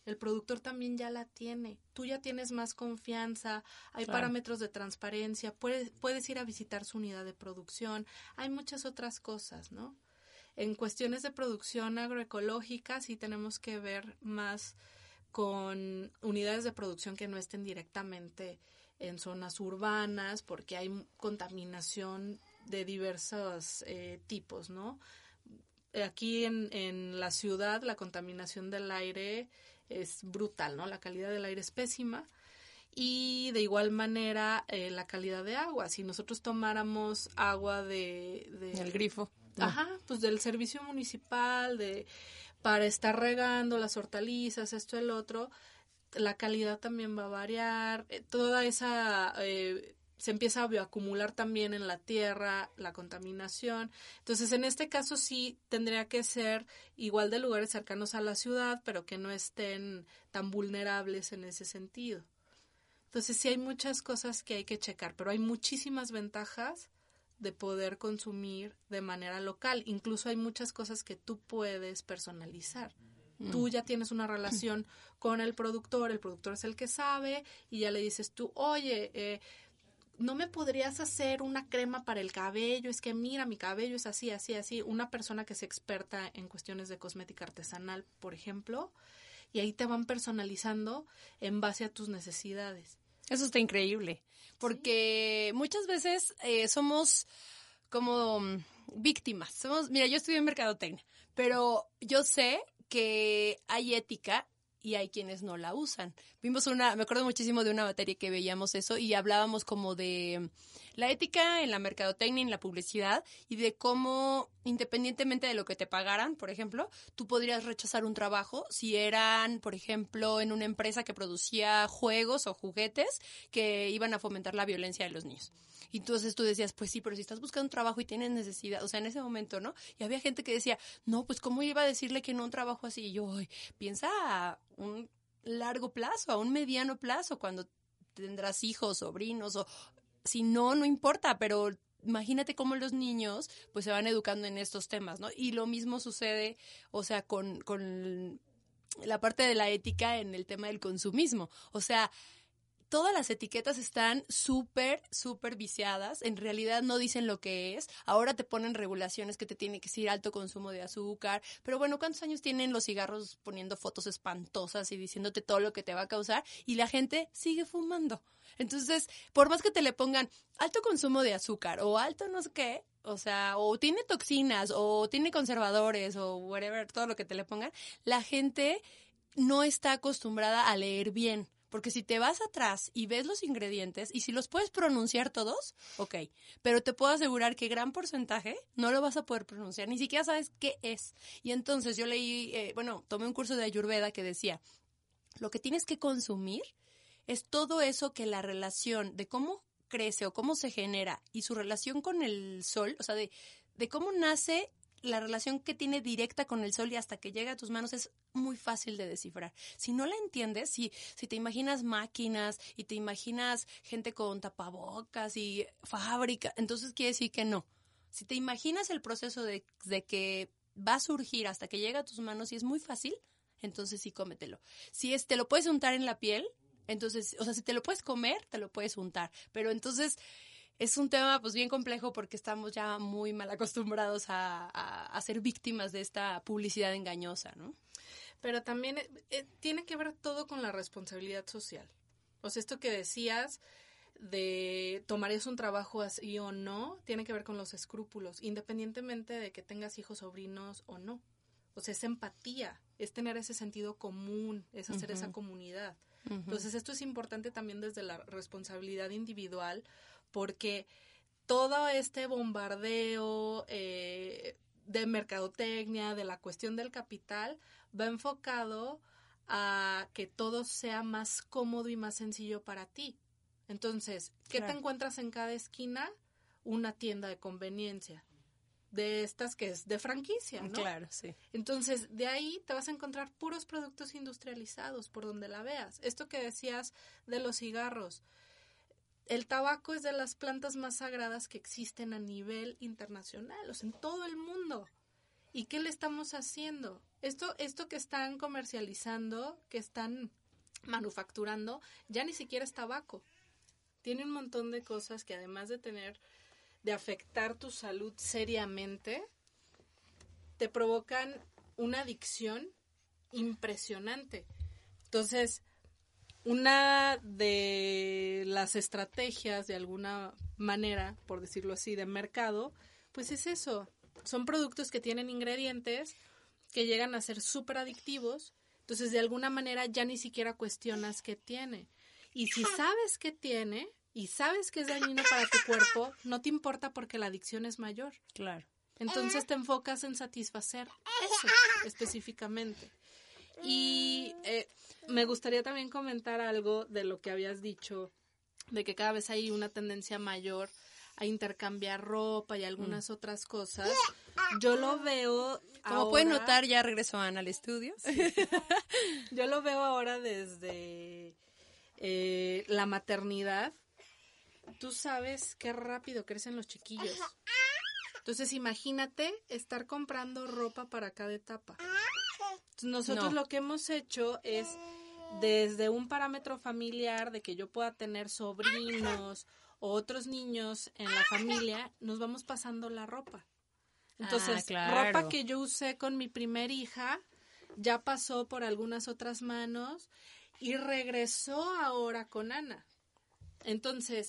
el productor también ya la tiene. Tú ya tienes más confianza, hay parámetros de transparencia, puedes, puedes ir a visitar su unidad de producción, hay muchas otras cosas, ¿no? En cuestiones de producción agroecológica sí tenemos que ver más con unidades de producción que no estén directamente en zonas urbanas porque hay contaminación de diversos eh, tipos, ¿no? Aquí en, en la ciudad la contaminación del aire es brutal, ¿no? La calidad del aire es pésima. Y de igual manera, eh, la calidad de agua. Si nosotros tomáramos agua de... El grifo. Ajá, pues del servicio municipal, de para estar regando las hortalizas, esto, el otro, la calidad también va a variar. Eh, toda esa eh, se empieza a bioacumular también en la tierra, la contaminación. Entonces, en este caso sí tendría que ser igual de lugares cercanos a la ciudad, pero que no estén tan vulnerables en ese sentido. Entonces, sí hay muchas cosas que hay que checar, pero hay muchísimas ventajas de poder consumir de manera local. Incluso hay muchas cosas que tú puedes personalizar. Mm. Tú ya tienes una relación con el productor, el productor es el que sabe y ya le dices tú, oye, eh, ¿no me podrías hacer una crema para el cabello? Es que mira, mi cabello es así, así, así. Una persona que es experta en cuestiones de cosmética artesanal, por ejemplo, y ahí te van personalizando en base a tus necesidades. Eso está increíble, porque muchas veces eh, somos como mm, víctimas. Somos, mira, yo estudié en mercadotecnia, pero yo sé que hay ética y hay quienes no la usan. Vimos una, me acuerdo muchísimo de una materia que veíamos eso y hablábamos como de la ética en la mercadotecnia, en la publicidad y de cómo independientemente de lo que te pagaran, por ejemplo, tú podrías rechazar un trabajo si eran, por ejemplo, en una empresa que producía juegos o juguetes que iban a fomentar la violencia de los niños. Y entonces tú decías, pues sí, pero si estás buscando un trabajo y tienes necesidad, o sea, en ese momento, ¿no? Y había gente que decía, no, pues ¿cómo iba a decirle que no un trabajo así? Y yo, piensa a un largo plazo, a un mediano plazo, cuando tendrás hijos, sobrinos, o si no, no importa, pero imagínate cómo los niños pues se van educando en estos temas, ¿no? Y lo mismo sucede, o sea, con, con la parte de la ética en el tema del consumismo. O sea, todas las etiquetas están súper, súper viciadas. En realidad no dicen lo que es. Ahora te ponen regulaciones que te tiene que decir alto consumo de azúcar. Pero bueno, ¿cuántos años tienen los cigarros poniendo fotos espantosas y diciéndote todo lo que te va a causar? Y la gente sigue fumando. Entonces, por más que te le pongan alto consumo de azúcar o alto no sé qué, o sea, o tiene toxinas o tiene conservadores o whatever, todo lo que te le pongan, la gente no está acostumbrada a leer bien. Porque si te vas atrás y ves los ingredientes y si los puedes pronunciar todos, ok. Pero te puedo asegurar que gran porcentaje no lo vas a poder pronunciar, ni siquiera sabes qué es. Y entonces yo leí, eh, bueno, tomé un curso de Ayurveda que decía, lo que tienes que consumir es todo eso que la relación de cómo crece o cómo se genera y su relación con el sol, o sea, de, de cómo nace la relación que tiene directa con el sol y hasta que llega a tus manos es muy fácil de descifrar. Si no la entiendes, si, si te imaginas máquinas y te imaginas gente con tapabocas y fábrica, entonces quiere decir que no. Si te imaginas el proceso de, de que va a surgir hasta que llega a tus manos y es muy fácil, entonces sí cómetelo. Si es, te lo puedes untar en la piel, entonces, o sea, si te lo puedes comer, te lo puedes untar. Pero entonces es un tema pues bien complejo porque estamos ya muy mal acostumbrados a, ser víctimas de esta publicidad engañosa, ¿no? Pero también eh, eh, tiene que ver todo con la responsabilidad social. O sea, esto que decías de tomarías un trabajo así o no, tiene que ver con los escrúpulos, independientemente de que tengas hijos, sobrinos o no. O sea, es empatía, es tener ese sentido común, es hacer esa comunidad. Entonces, esto es importante también desde la responsabilidad individual, porque todo este bombardeo eh, de mercadotecnia, de la cuestión del capital, va enfocado a que todo sea más cómodo y más sencillo para ti. Entonces, ¿qué te encuentras en cada esquina? Una tienda de conveniencia de estas que es de franquicia, ¿no? Claro, sí. Entonces, de ahí te vas a encontrar puros productos industrializados por donde la veas. Esto que decías de los cigarros, el tabaco es de las plantas más sagradas que existen a nivel internacional, o sea, en todo el mundo. ¿Y qué le estamos haciendo? Esto, esto que están comercializando, que están manufacturando, ya ni siquiera es tabaco. Tiene un montón de cosas que además de tener, de afectar tu salud seriamente, te provocan una adicción impresionante. Entonces, una de las estrategias, de alguna manera, por decirlo así, de mercado, pues es eso. Son productos que tienen ingredientes que llegan a ser súper adictivos. Entonces, de alguna manera ya ni siquiera cuestionas qué tiene. Y si sabes qué tiene y sabes que es dañino para tu cuerpo, no te importa porque la adicción es mayor. Claro. Entonces te enfocas en satisfacer eso específicamente. Y eh, me gustaría también comentar algo de lo que habías dicho, de que cada vez hay una tendencia mayor a intercambiar ropa y algunas mm. otras cosas. Yo lo veo. Como pueden notar, ya regresó Ana al estudio. Yo lo veo ahora desde eh, la maternidad. Tú sabes qué rápido crecen los chiquillos. Entonces, imagínate estar comprando ropa para cada etapa. Nosotros lo que hemos hecho es desde un parámetro familiar de que yo pueda tener sobrinos o otros niños en la familia, nos vamos pasando la ropa. Entonces, ah, ropa que yo usé con mi primer hija ya pasó por algunas otras manos y regresó ahora con Ana. Entonces,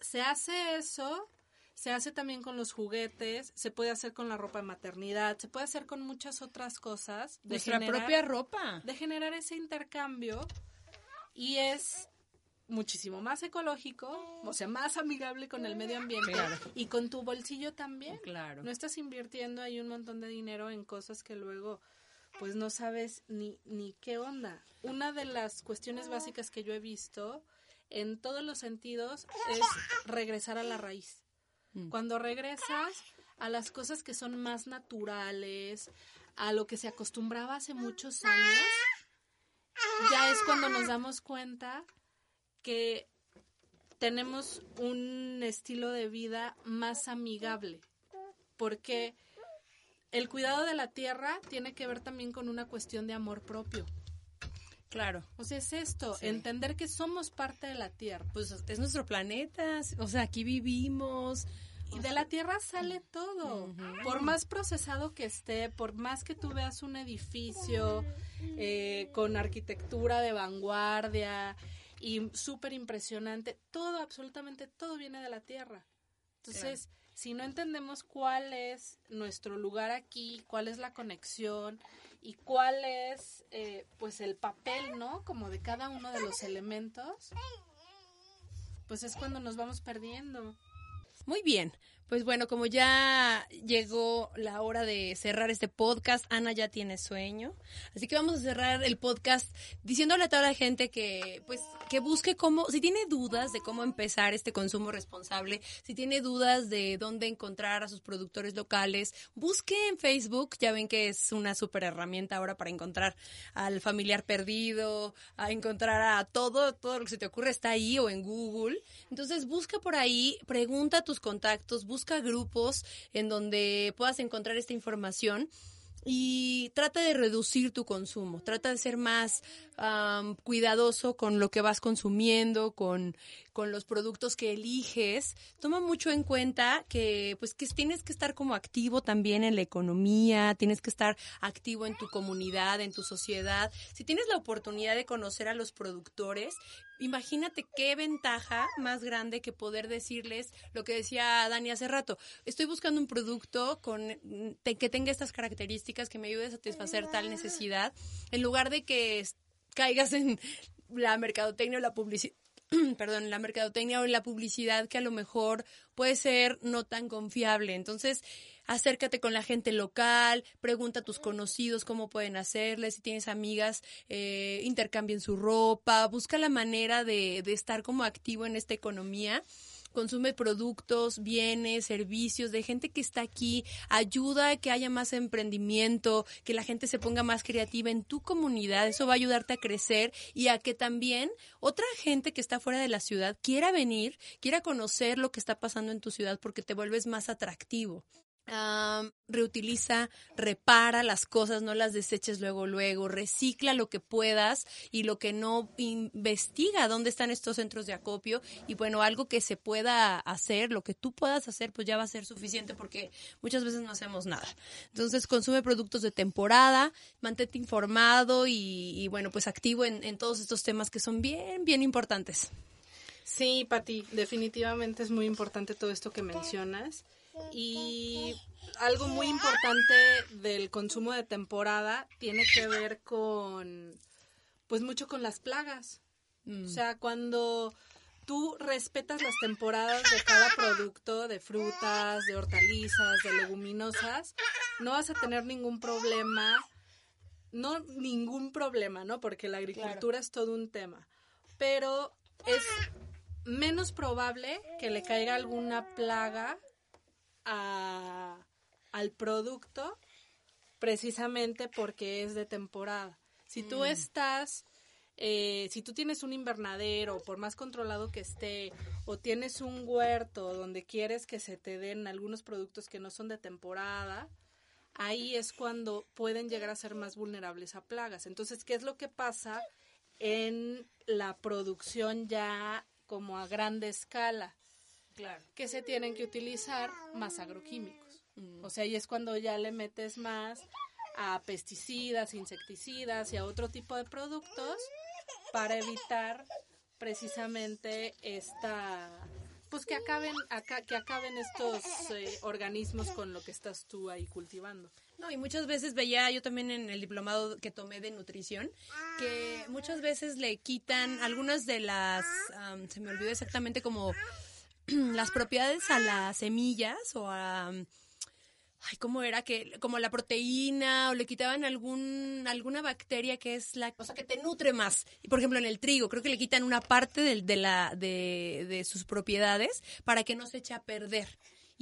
se hace eso se hace también con los juguetes, se puede hacer con la ropa de maternidad, se puede hacer con muchas otras cosas. De Nuestra propia ropa. De generar ese intercambio y es muchísimo más ecológico, o sea, más amigable con el medio ambiente y con tu bolsillo también. Claro. No estás invirtiendo ahí un montón de dinero en cosas que luego pues no sabes ni, ni qué onda. Una de las cuestiones básicas que yo he visto en todos los sentidos es regresar a la raíz. Mm. Cuando regresas a las cosas que son más naturales, a lo que se acostumbraba hace muchos años, ya es cuando nos damos cuenta que tenemos un estilo de vida más amigable, porque el cuidado de la tierra tiene que ver también con una cuestión de amor propio. Claro. O sea, es esto, entender que somos parte de la tierra. Pues es nuestro planeta, o sea, aquí vivimos. Y de la tierra sale todo. Por más procesado que esté, por más que tú veas un edificio eh, con arquitectura de vanguardia y súper impresionante, todo, absolutamente todo viene de la tierra. Entonces, si no entendemos cuál es nuestro lugar aquí, cuál es la conexión y cuál es eh, pues el papel, ¿no? Como de cada uno de los elementos, pues es cuando nos vamos perdiendo. Muy bien, pues bueno, como ya llegó la hora de cerrar este podcast, Ana ya tiene sueño, así que vamos a cerrar el podcast diciéndole a toda la gente que pues que busque cómo, si tiene dudas de cómo empezar este consumo responsable, si tiene dudas de dónde encontrar a sus productores locales, busque en Facebook, ya ven que es una súper herramienta ahora para encontrar al familiar perdido, a encontrar a todo, todo lo que se te ocurre está ahí o en Google. Entonces busca por ahí, pregunta a tus contactos, busca busca grupos en donde puedas encontrar esta información y trata de reducir tu consumo, trata de ser más cuidadoso con lo que vas consumiendo, con, con los productos que eliges. Toma mucho en cuenta que pues que tienes que estar como activo también en la economía, tienes que estar activo en tu comunidad, en tu sociedad. Si tienes la oportunidad de conocer a los productores, imagínate qué ventaja más grande que poder decirles lo que decía Dani hace rato. Estoy buscando un producto con que tenga estas características que me ayude a satisfacer tal necesidad, en lugar de que caigas en la mercadotecnia o la publicidad perdón, la mercadotecnia o la publicidad que a lo mejor puede ser no tan confiable. Entonces, acércate con la gente local, pregunta a tus conocidos cómo pueden hacerle, si tienes amigas, eh, intercambien su ropa, busca la manera de, de estar como activo en esta economía consume productos, bienes, servicios de gente que está aquí, ayuda a que haya más emprendimiento, que la gente se ponga más creativa en tu comunidad, eso va a ayudarte a crecer y a que también otra gente que está fuera de la ciudad quiera venir, quiera conocer lo que está pasando en tu ciudad porque te vuelves más atractivo reutiliza, repara las cosas, no las deseches luego, luego, recicla lo que puedas y lo que no, investiga dónde están estos centros de acopio y bueno, algo que se pueda hacer, lo que tú puedas hacer, pues ya va a ser suficiente porque muchas veces no hacemos nada. Entonces, consume productos de temporada, mantente informado y, bueno, pues activo en, en todos estos temas que son bien, bien importantes. Sí, Pati, definitivamente es muy importante todo esto que mencionas. Y algo muy importante del consumo de temporada tiene que ver con, pues mucho con las plagas. Mm. O sea, cuando tú respetas las temporadas de cada producto, de frutas, de hortalizas, de leguminosas, no vas a tener ningún problema, no ningún problema, ¿no? Porque la agricultura es todo un tema, pero es menos probable que le caiga alguna plaga al producto precisamente porque es de temporada. Si tú mm. estás, eh, si tú tienes un invernadero, por más controlado que esté, o tienes un huerto donde quieres que se te den algunos productos que no son de temporada, ahí es cuando pueden llegar a ser más vulnerables a plagas. Entonces, ¿qué es lo que pasa en la producción ya como a grande escala? Claro. Que se tienen que utilizar más agroquímicos. Mm. O sea, y es cuando ya le metes más a pesticidas, insecticidas y a otro tipo de productos para evitar precisamente esta pues que acaben acá, que acaben estos eh, organismos con lo que estás tú ahí cultivando. No, y muchas veces veía yo también en el diplomado que tomé de nutrición que muchas veces le quitan algunas de las se me olvidó exactamente como las propiedades a las semillas o a ay, ¿cómo era? que Como la proteína o le quitaban algún, alguna bacteria que es la cosa que te nutre más. Y por ejemplo, en el trigo, creo que le quitan una parte de, de, la, de, de sus propiedades para que no se eche a perder.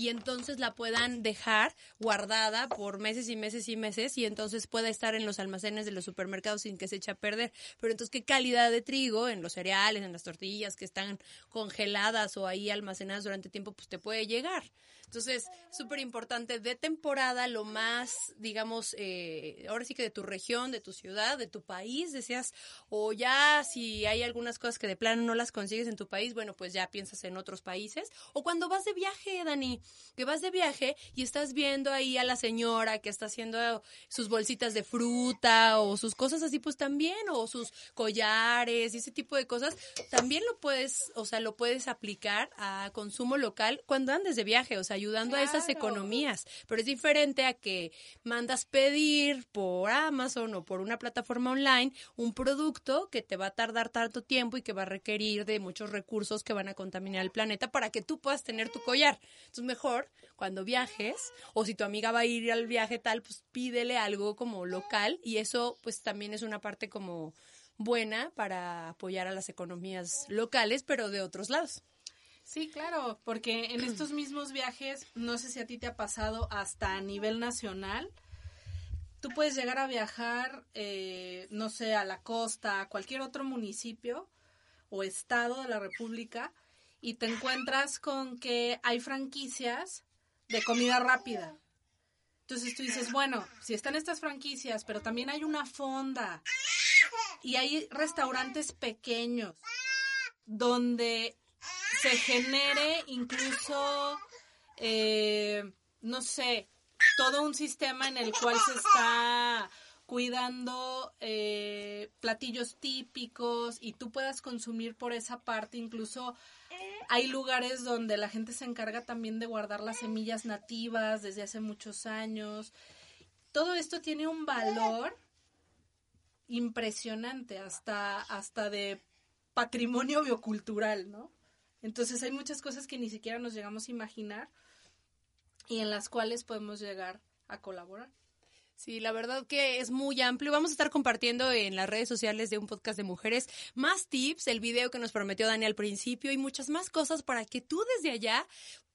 Y entonces la puedan dejar guardada por meses y meses y meses y entonces pueda estar en los almacenes de los supermercados sin que se eche a perder. Pero entonces, ¿qué calidad de trigo en los cereales, en las tortillas que están congeladas o ahí almacenadas durante tiempo, pues te puede llegar? Entonces, súper importante de temporada, lo más, digamos, eh, ahora sí que de tu región, de tu ciudad, de tu país, decías, o ya si hay algunas cosas que de plano no las consigues en tu país, bueno, pues ya piensas en otros países. O cuando vas de viaje, Dani, que vas de viaje y estás viendo ahí a la señora que está haciendo sus bolsitas de fruta o sus cosas así, pues también, o sus collares y ese tipo de cosas, también lo puedes, o sea, lo puedes aplicar a consumo local cuando andes de viaje, o sea, ayudando a esas economías. Pero es diferente a que mandas pedir por Amazon o por una plataforma online un producto que te va a tardar tanto tiempo y que va a requerir de muchos recursos que van a contaminar el planeta para que tú puedas tener tu collar. Entonces, mejor cuando viajes o si tu amiga va a ir al viaje tal, pues pídele algo como local y eso pues también es una parte como buena para apoyar a las economías locales, pero de otros lados. Sí, claro, porque en estos mismos viajes, no sé si a ti te ha pasado hasta a nivel nacional, tú puedes llegar a viajar, eh, no sé, a la costa, a cualquier otro municipio o estado de la República y te encuentras con que hay franquicias de comida rápida. Entonces tú dices, bueno, si están estas franquicias, pero también hay una fonda y hay restaurantes pequeños donde se genere incluso, eh, no sé, todo un sistema en el cual se está cuidando eh, platillos típicos y tú puedas consumir por esa parte. Incluso hay lugares donde la gente se encarga también de guardar las semillas nativas desde hace muchos años. Todo esto tiene un valor impresionante, hasta, hasta de patrimonio biocultural, ¿no? Entonces hay muchas cosas que ni siquiera nos llegamos a imaginar y en las cuales podemos llegar a colaborar. Sí, la verdad que es muy amplio. Vamos a estar compartiendo en las redes sociales de un podcast de mujeres más tips, el video que nos prometió Dani al principio y muchas más cosas para que tú desde allá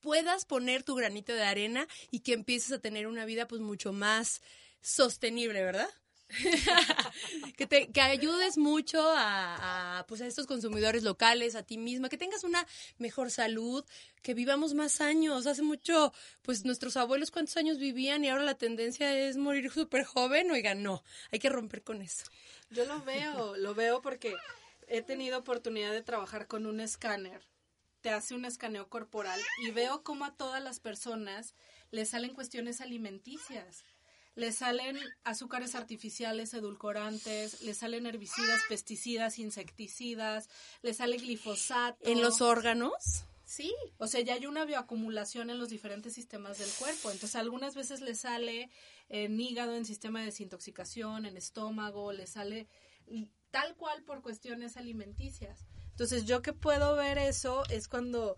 puedas poner tu granito de arena y que empieces a tener una vida pues mucho más sostenible, ¿verdad? que te que ayudes mucho a, pues a estos consumidores locales, a ti misma, que tengas una mejor salud, que vivamos más años. Hace mucho, pues nuestros abuelos cuántos años vivían y ahora la tendencia es morir súper joven. Oigan, no, hay que romper con eso. Yo lo veo, lo veo porque he tenido oportunidad de trabajar con un escáner. Te hace un escaneo corporal y veo cómo a todas las personas les salen cuestiones alimenticias le salen azúcares artificiales, edulcorantes, le salen herbicidas, pesticidas, insecticidas, le sale glifosato. ¿En los órganos? Sí, o sea, ya hay una bioacumulación en los diferentes sistemas del cuerpo. Entonces, algunas veces le sale en hígado, en sistema de desintoxicación, en estómago, le sale tal cual por cuestiones alimenticias. Entonces, yo que puedo ver eso es cuando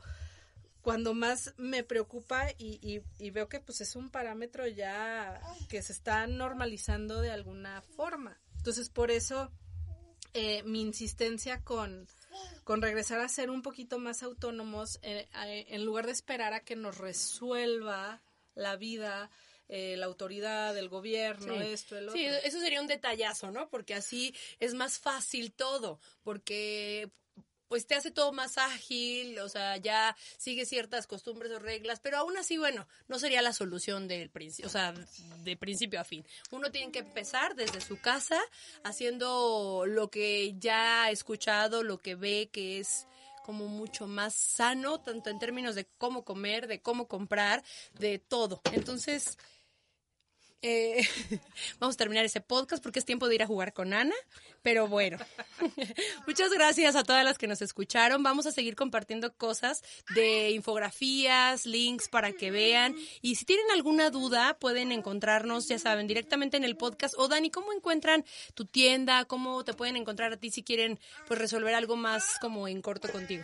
cuando más me preocupa y, veo que pues es un parámetro ya que se está normalizando de alguna forma. Entonces por eso eh, mi insistencia con, con regresar a ser un poquito más autónomos eh, en lugar de esperar a que nos resuelva la vida, eh, la autoridad, el gobierno, esto, el otro. Sí, eso sería un detallazo, ¿no? Porque así es más fácil todo, porque pues te hace todo más ágil, o sea, ya sigue ciertas costumbres o reglas, pero aún así, bueno, no sería la solución del principio, o sea, de principio a fin. Uno tiene que empezar desde su casa haciendo lo que ya ha escuchado, lo que ve que es como mucho más sano, tanto en términos de cómo comer, de cómo comprar, de todo. Entonces, eh, vamos a terminar ese podcast porque es tiempo de ir a jugar con Ana. Pero bueno, muchas gracias a todas las que nos escucharon. Vamos a seguir compartiendo cosas de infografías, links para que vean. Y si tienen alguna duda, pueden encontrarnos, ya saben, directamente en el podcast. O Dani, ¿cómo encuentran tu tienda? ¿Cómo te pueden encontrar a ti si quieren pues resolver algo más como en corto contigo?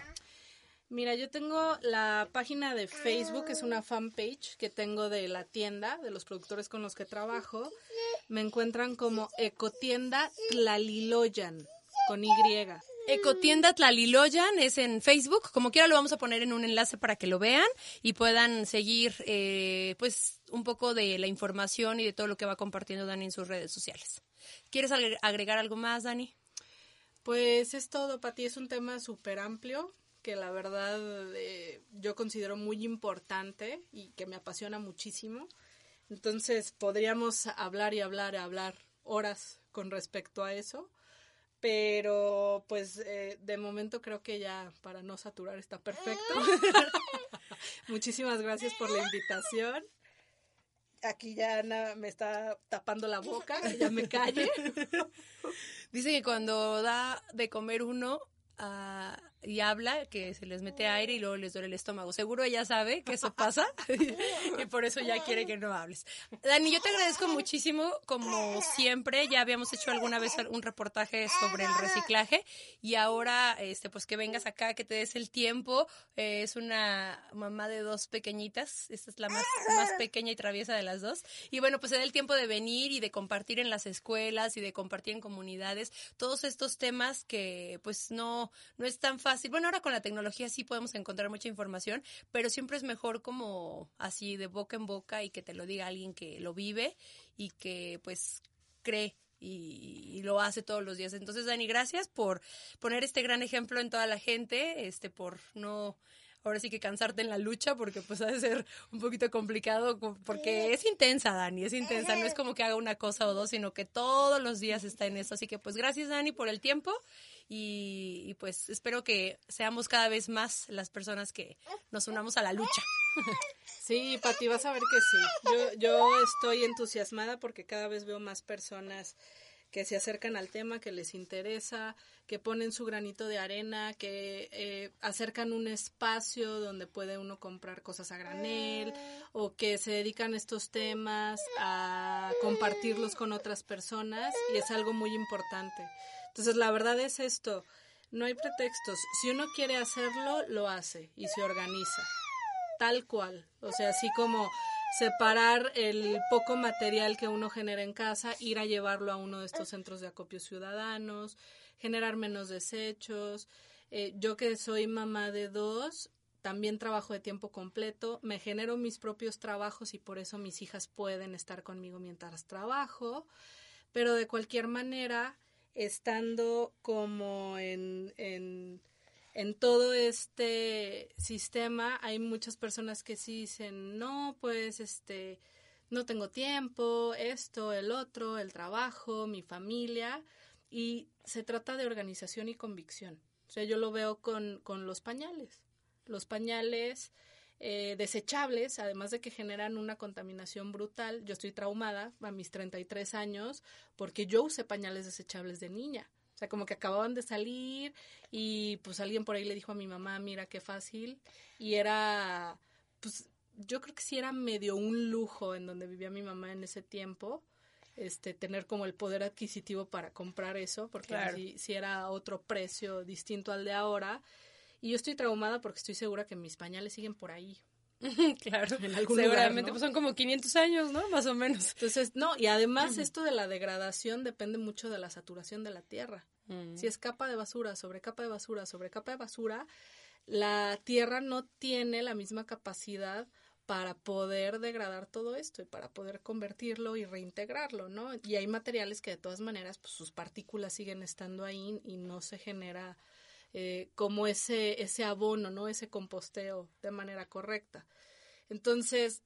Mira, yo tengo la página de Facebook, es una fanpage que tengo de la tienda, de los productores con los que trabajo. Me encuentran como Ecotienda Tlaliloyan. con Y. Ecotienda Tlaliloyan es en Facebook. Como quiera lo vamos a poner en un enlace para que lo vean y puedan seguir eh, pues un poco de la información y de todo lo que va compartiendo Dani en sus redes sociales. ¿Quieres agregar algo más, Dani? Pues es todo, Pati. Es un tema súper amplio que la verdad eh, yo considero muy importante y que me apasiona muchísimo. Entonces podríamos hablar y hablar y hablar horas con respecto a eso pero pues eh, de momento creo que ya para no saturar está perfecto. Muchísimas gracias por la invitación. Aquí ya Ana me está tapando la boca, ya me calle. Dice que cuando da de comer uno, uh, y habla, que se les mete aire y luego les duele el estómago. Seguro ella sabe que eso pasa y por eso ya quiere que no hables. Dani, yo te agradezco muchísimo, como siempre, ya habíamos hecho alguna vez un reportaje sobre el reciclaje y ahora, este, pues que vengas acá, que te des el tiempo. Eh, es una mamá de dos pequeñitas, esta es la más, más pequeña y traviesa de las dos. Y bueno, pues se da el tiempo de venir y de compartir en las escuelas y de compartir en comunidades todos estos temas que pues no, no es tan fácil bueno, ahora con la tecnología sí podemos encontrar mucha información, pero siempre es mejor como así de boca en boca y que te lo diga alguien que lo vive y que pues cree y, lo hace todos los días. Entonces, Dani, gracias por poner este gran ejemplo en toda la gente, este, por no ahora sí que cansarte en la lucha porque pues ha de ser un poquito complicado porque es intensa, Dani, es intensa, no es como que haga una cosa o dos, sino que todos los días está en eso. Así que pues gracias, Dani, por el tiempo y, pues espero que seamos cada vez más las personas que nos unamos a la lucha. Sí, Pati, vas a ver que sí. Yo, yo estoy entusiasmada porque cada vez veo más personas que se acercan al tema, que les interesa, que ponen su granito de arena, que eh, acercan un espacio donde puede uno comprar cosas a granel o que se dedican estos temas a compartirlos con otras personas y es algo muy importante. Entonces, la verdad es esto, no hay pretextos. Si uno quiere hacerlo, lo hace y se organiza, tal cual. O sea, así como separar el poco material que uno genera en casa, ir a llevarlo a uno de estos centros de acopio ciudadanos, generar menos desechos. Eh, yo que soy mamá de dos, también trabajo de tiempo completo, me genero mis propios trabajos y por eso mis hijas pueden estar conmigo mientras trabajo, pero de cualquier manera estando como en, en, en, todo este sistema, hay muchas personas que sí dicen, no, pues este, no tengo tiempo, esto, el otro, el trabajo, mi familia, y se trata de organización y convicción. O sea, yo lo veo con, con los pañales. Los pañales eh, desechables, además de que generan una contaminación brutal. Yo estoy traumada a mis 33 años porque yo usé pañales desechables de niña. O sea, como que acababan de salir y pues alguien por ahí le dijo a mi mamá, mira qué fácil. Y era, pues yo creo que sí era medio un lujo en donde vivía mi mamá en ese tiempo. Este, tener como el poder adquisitivo para comprar eso, porque si, si era otro precio distinto al de ahora. Y yo estoy traumada porque estoy segura que mis pañales siguen por ahí. claro, seguramente pues son como 500 años, ¿no? Más o menos. Entonces, no, y además esto de la degradación depende mucho de la saturación de la tierra. Mm. Si es capa de basura, sobre capa de basura, sobre capa de basura, la tierra no tiene la misma capacidad para poder degradar todo esto y para poder convertirlo y reintegrarlo, ¿no? Y hay materiales que de todas maneras, pues sus partículas siguen estando ahí y no se genera eh, como ese, ese abono, ¿no? Ese composteo de manera correcta. Entonces,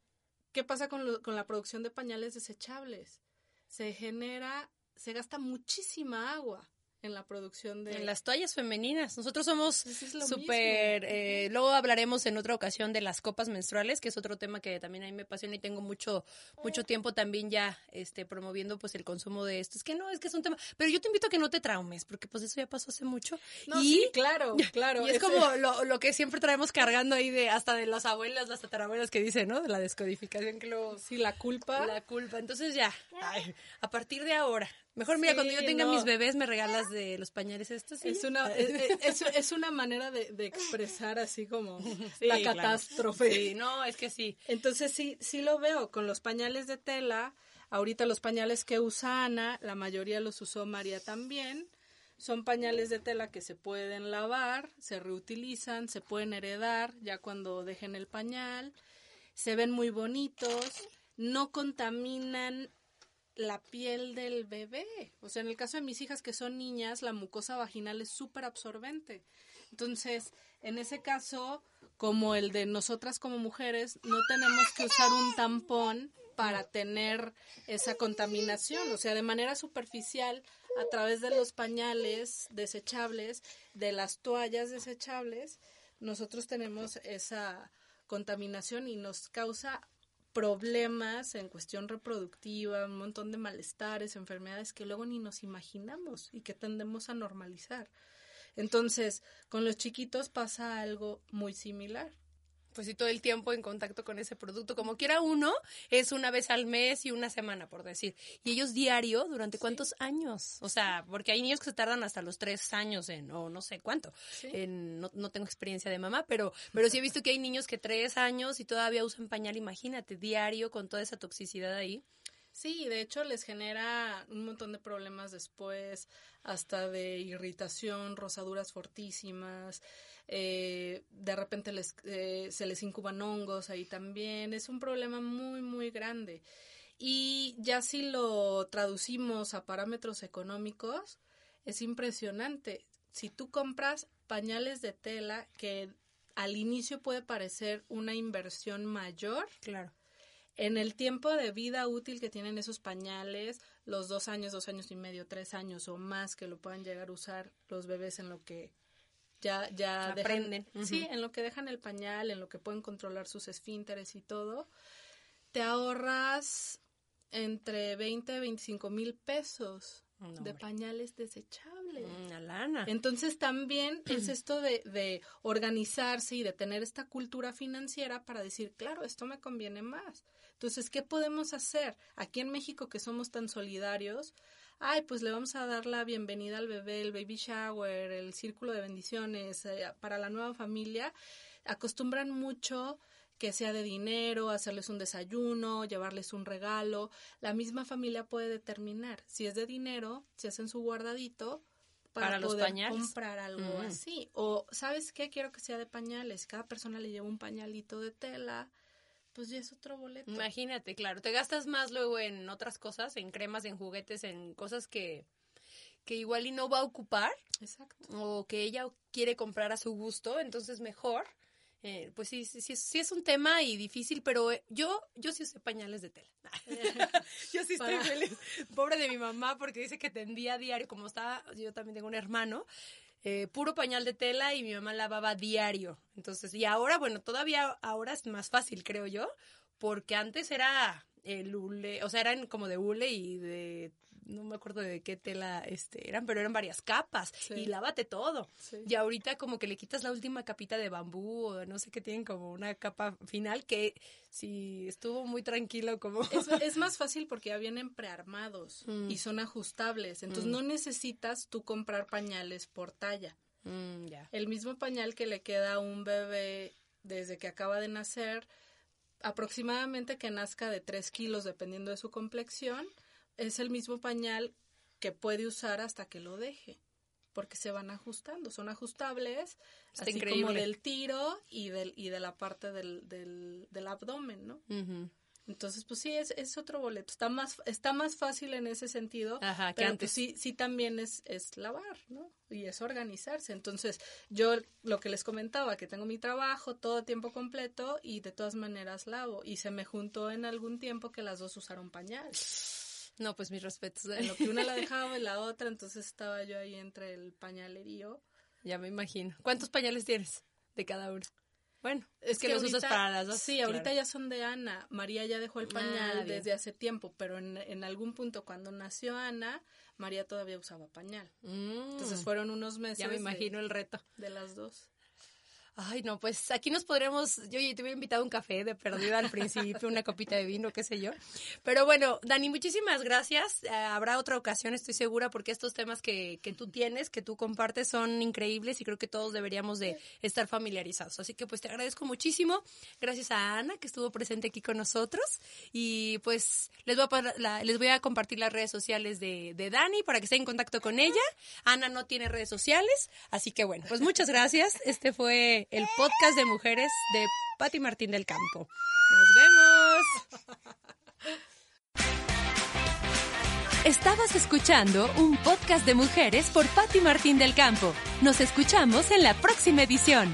¿qué pasa con, con la producción de pañales desechables? Se genera, se gasta muchísima agua en la producción de... En las toallas femeninas. Nosotros somos pues súper... Eh, luego hablaremos en otra ocasión de las copas menstruales, que es otro tema que también a mí me apasiona y tengo mucho mucho tiempo también ya este promoviendo pues el consumo de esto. Es que no, es que es un tema... Pero yo te invito a que no te traumes, porque pues eso ya pasó hace mucho. y, sí, claro, claro. Y es como lo, lo, que siempre traemos cargando ahí de hasta de las abuelas, las tatarabuelas que dicen, ¿no? De la descodificación que luego... Sí, la culpa. La culpa. Entonces ya, a partir de ahora, Mejor mira, cuando yo tenga mis bebés me regalas de los pañales estos. Es una, es, es, una manera de, de, expresar así como la catástrofe. Sí, no, es que sí. Entonces sí, sí lo veo con los pañales de tela. Ahorita los pañales que usa Ana, la mayoría los usó María también. Son pañales de tela que se pueden lavar, se reutilizan, se pueden heredar ya cuando dejen el pañal, se ven muy bonitos, no contaminan la piel del bebé. O sea, en el caso de mis hijas que son niñas, la mucosa vaginal es súper absorbente. Entonces, en ese caso, como el de nosotras como mujeres, no tenemos que usar un tampón para tener esa contaminación. O sea, de manera superficial, a través de los pañales desechables, de las toallas desechables, nosotros tenemos esa contaminación y nos causa problemas en cuestión reproductiva, un montón de malestares, enfermedades que luego ni nos imaginamos y que tendemos a normalizar. Entonces, con los chiquitos pasa algo muy similar pues sí, todo el tiempo en contacto con ese producto. Como quiera uno, es una vez al mes y una semana, por decir. Y ellos diario, ¿durante cuántos años? O sea, porque hay niños que se tardan hasta los tres años en, o no sé cuánto. En, no, no, tengo experiencia de mamá, pero, pero sí he visto que hay niños que tres años y todavía usan pañal, imagínate, diario con toda esa toxicidad ahí. Sí, de hecho les genera un montón de problemas después, hasta de irritación, rosaduras fortísimas, eh, de repente les, eh, se les incuban hongos ahí también, es un problema muy, muy grande. Y ya si lo traducimos a parámetros económicos, es impresionante. Si tú compras pañales de tela que al inicio puede parecer una inversión mayor, claro en el tiempo de vida útil que tienen esos pañales, los dos años, dos años y medio, tres años o más que lo puedan llegar a usar los bebés en lo que ya, ya aprenden. Sí, en lo que dejan el pañal, en lo que pueden controlar sus esfínteres y todo, te ahorras entre 20 y 25 mil pesos de pañales desechables. Una lana. Entonces también es esto de, de, organizarse y de tener esta cultura financiera para decir, claro, esto me conviene más. Entonces, ¿qué podemos hacer? Aquí en México que somos tan solidarios, ay, pues le vamos a dar la bienvenida al bebé, el baby shower, el círculo de bendiciones eh, para la nueva familia. Acostumbran mucho que sea de dinero, hacerles un desayuno, llevarles un regalo. La misma familia puede determinar si es de dinero, si hacen su guardadito para, poder comprar algo mm. así. O, ¿sabes qué? Quiero que sea de pañales. Cada persona le lleva un pañalito de tela pues ya es otro boleto. Imagínate, claro, te gastas más luego en otras cosas, en cremas, en juguetes, en cosas que, que igual y no va a ocupar. Exacto. O que ella quiere comprar a su gusto, entonces mejor. Eh, pues sí, sí, sí, es un tema y difícil, pero eh, yo, yo sí usé pañales de tela. yo sí estoy feliz. Pobre de mi mamá porque dice que tendía a diario, como está, yo también tengo un hermano, eh, puro pañal de tela y mi mamá lavaba diario. Entonces, y ahora, bueno, todavía ahora es más fácil, creo yo, porque antes era el hule, o sea, eran como de hule y de no me acuerdo de qué tela este eran, pero eran varias capas y lávate todo. Y ahorita como que le quitas la última capita de bambú o no sé qué tienen como una capa final que si estuvo muy tranquilo como es, más fácil porque ya vienen prearmados mm. y son ajustables, entonces mm. no necesitas tú comprar pañales por talla. Mm, El mismo pañal que le queda a un bebé desde que acaba de nacer, aproximadamente que nazca de 3 kilos dependiendo de su complexión, es el mismo pañal que puede usar hasta que lo deje porque se van ajustando, son ajustables, así como del tiro y del y de la parte del, del, del abdomen, ¿no? Entonces, pues sí, es, es otro boleto. Está más, está más fácil en ese sentido. Ajá, que antes. sí, sí también es, es lavar, ¿no? Y es organizarse. Entonces, yo lo que les comentaba, que tengo mi trabajo todo tiempo completo y de todas maneras lavo. Y se me juntó en algún tiempo que las dos usaron pañal. No, pues mis respetos. En lo que una la dejaba y la otra, entonces estaba yo ahí entre el pañalerío. Ya me imagino. ¿Cuántos pañales tienes de cada uno? Bueno, es, que, los usas para las dos. Sí, ahorita ya son de Ana. María ya dejó el pañal desde hace tiempo, pero en, en, algún punto cuando nació Ana, María todavía usaba pañal. Mm. Entonces fueron unos meses. Ya me imagino el reto. De las dos. Ay, no, pues aquí nos podremos, yo ya te hubiera invitado un café de perdida al principio, una copita de vino, qué sé yo. Pero bueno, Dani, muchísimas gracias. Eh, habrá otra ocasión, estoy segura, porque estos temas que, que tú tienes, que tú compartes, son increíbles y creo que todos deberíamos de estar familiarizados. Así que pues te agradezco muchísimo. Gracias a Ana, que estuvo presente aquí con nosotros. Y pues les voy a, les voy a compartir las redes sociales de, de Dani para que estén en contacto con ella. Ana no tiene redes sociales, así que bueno, pues muchas gracias. Este el podcast de mujeres de Patti Martín del Campo. Nos vemos. Estabas escuchando un podcast de mujeres por Patti Martín del Campo. Nos escuchamos en la próxima edición.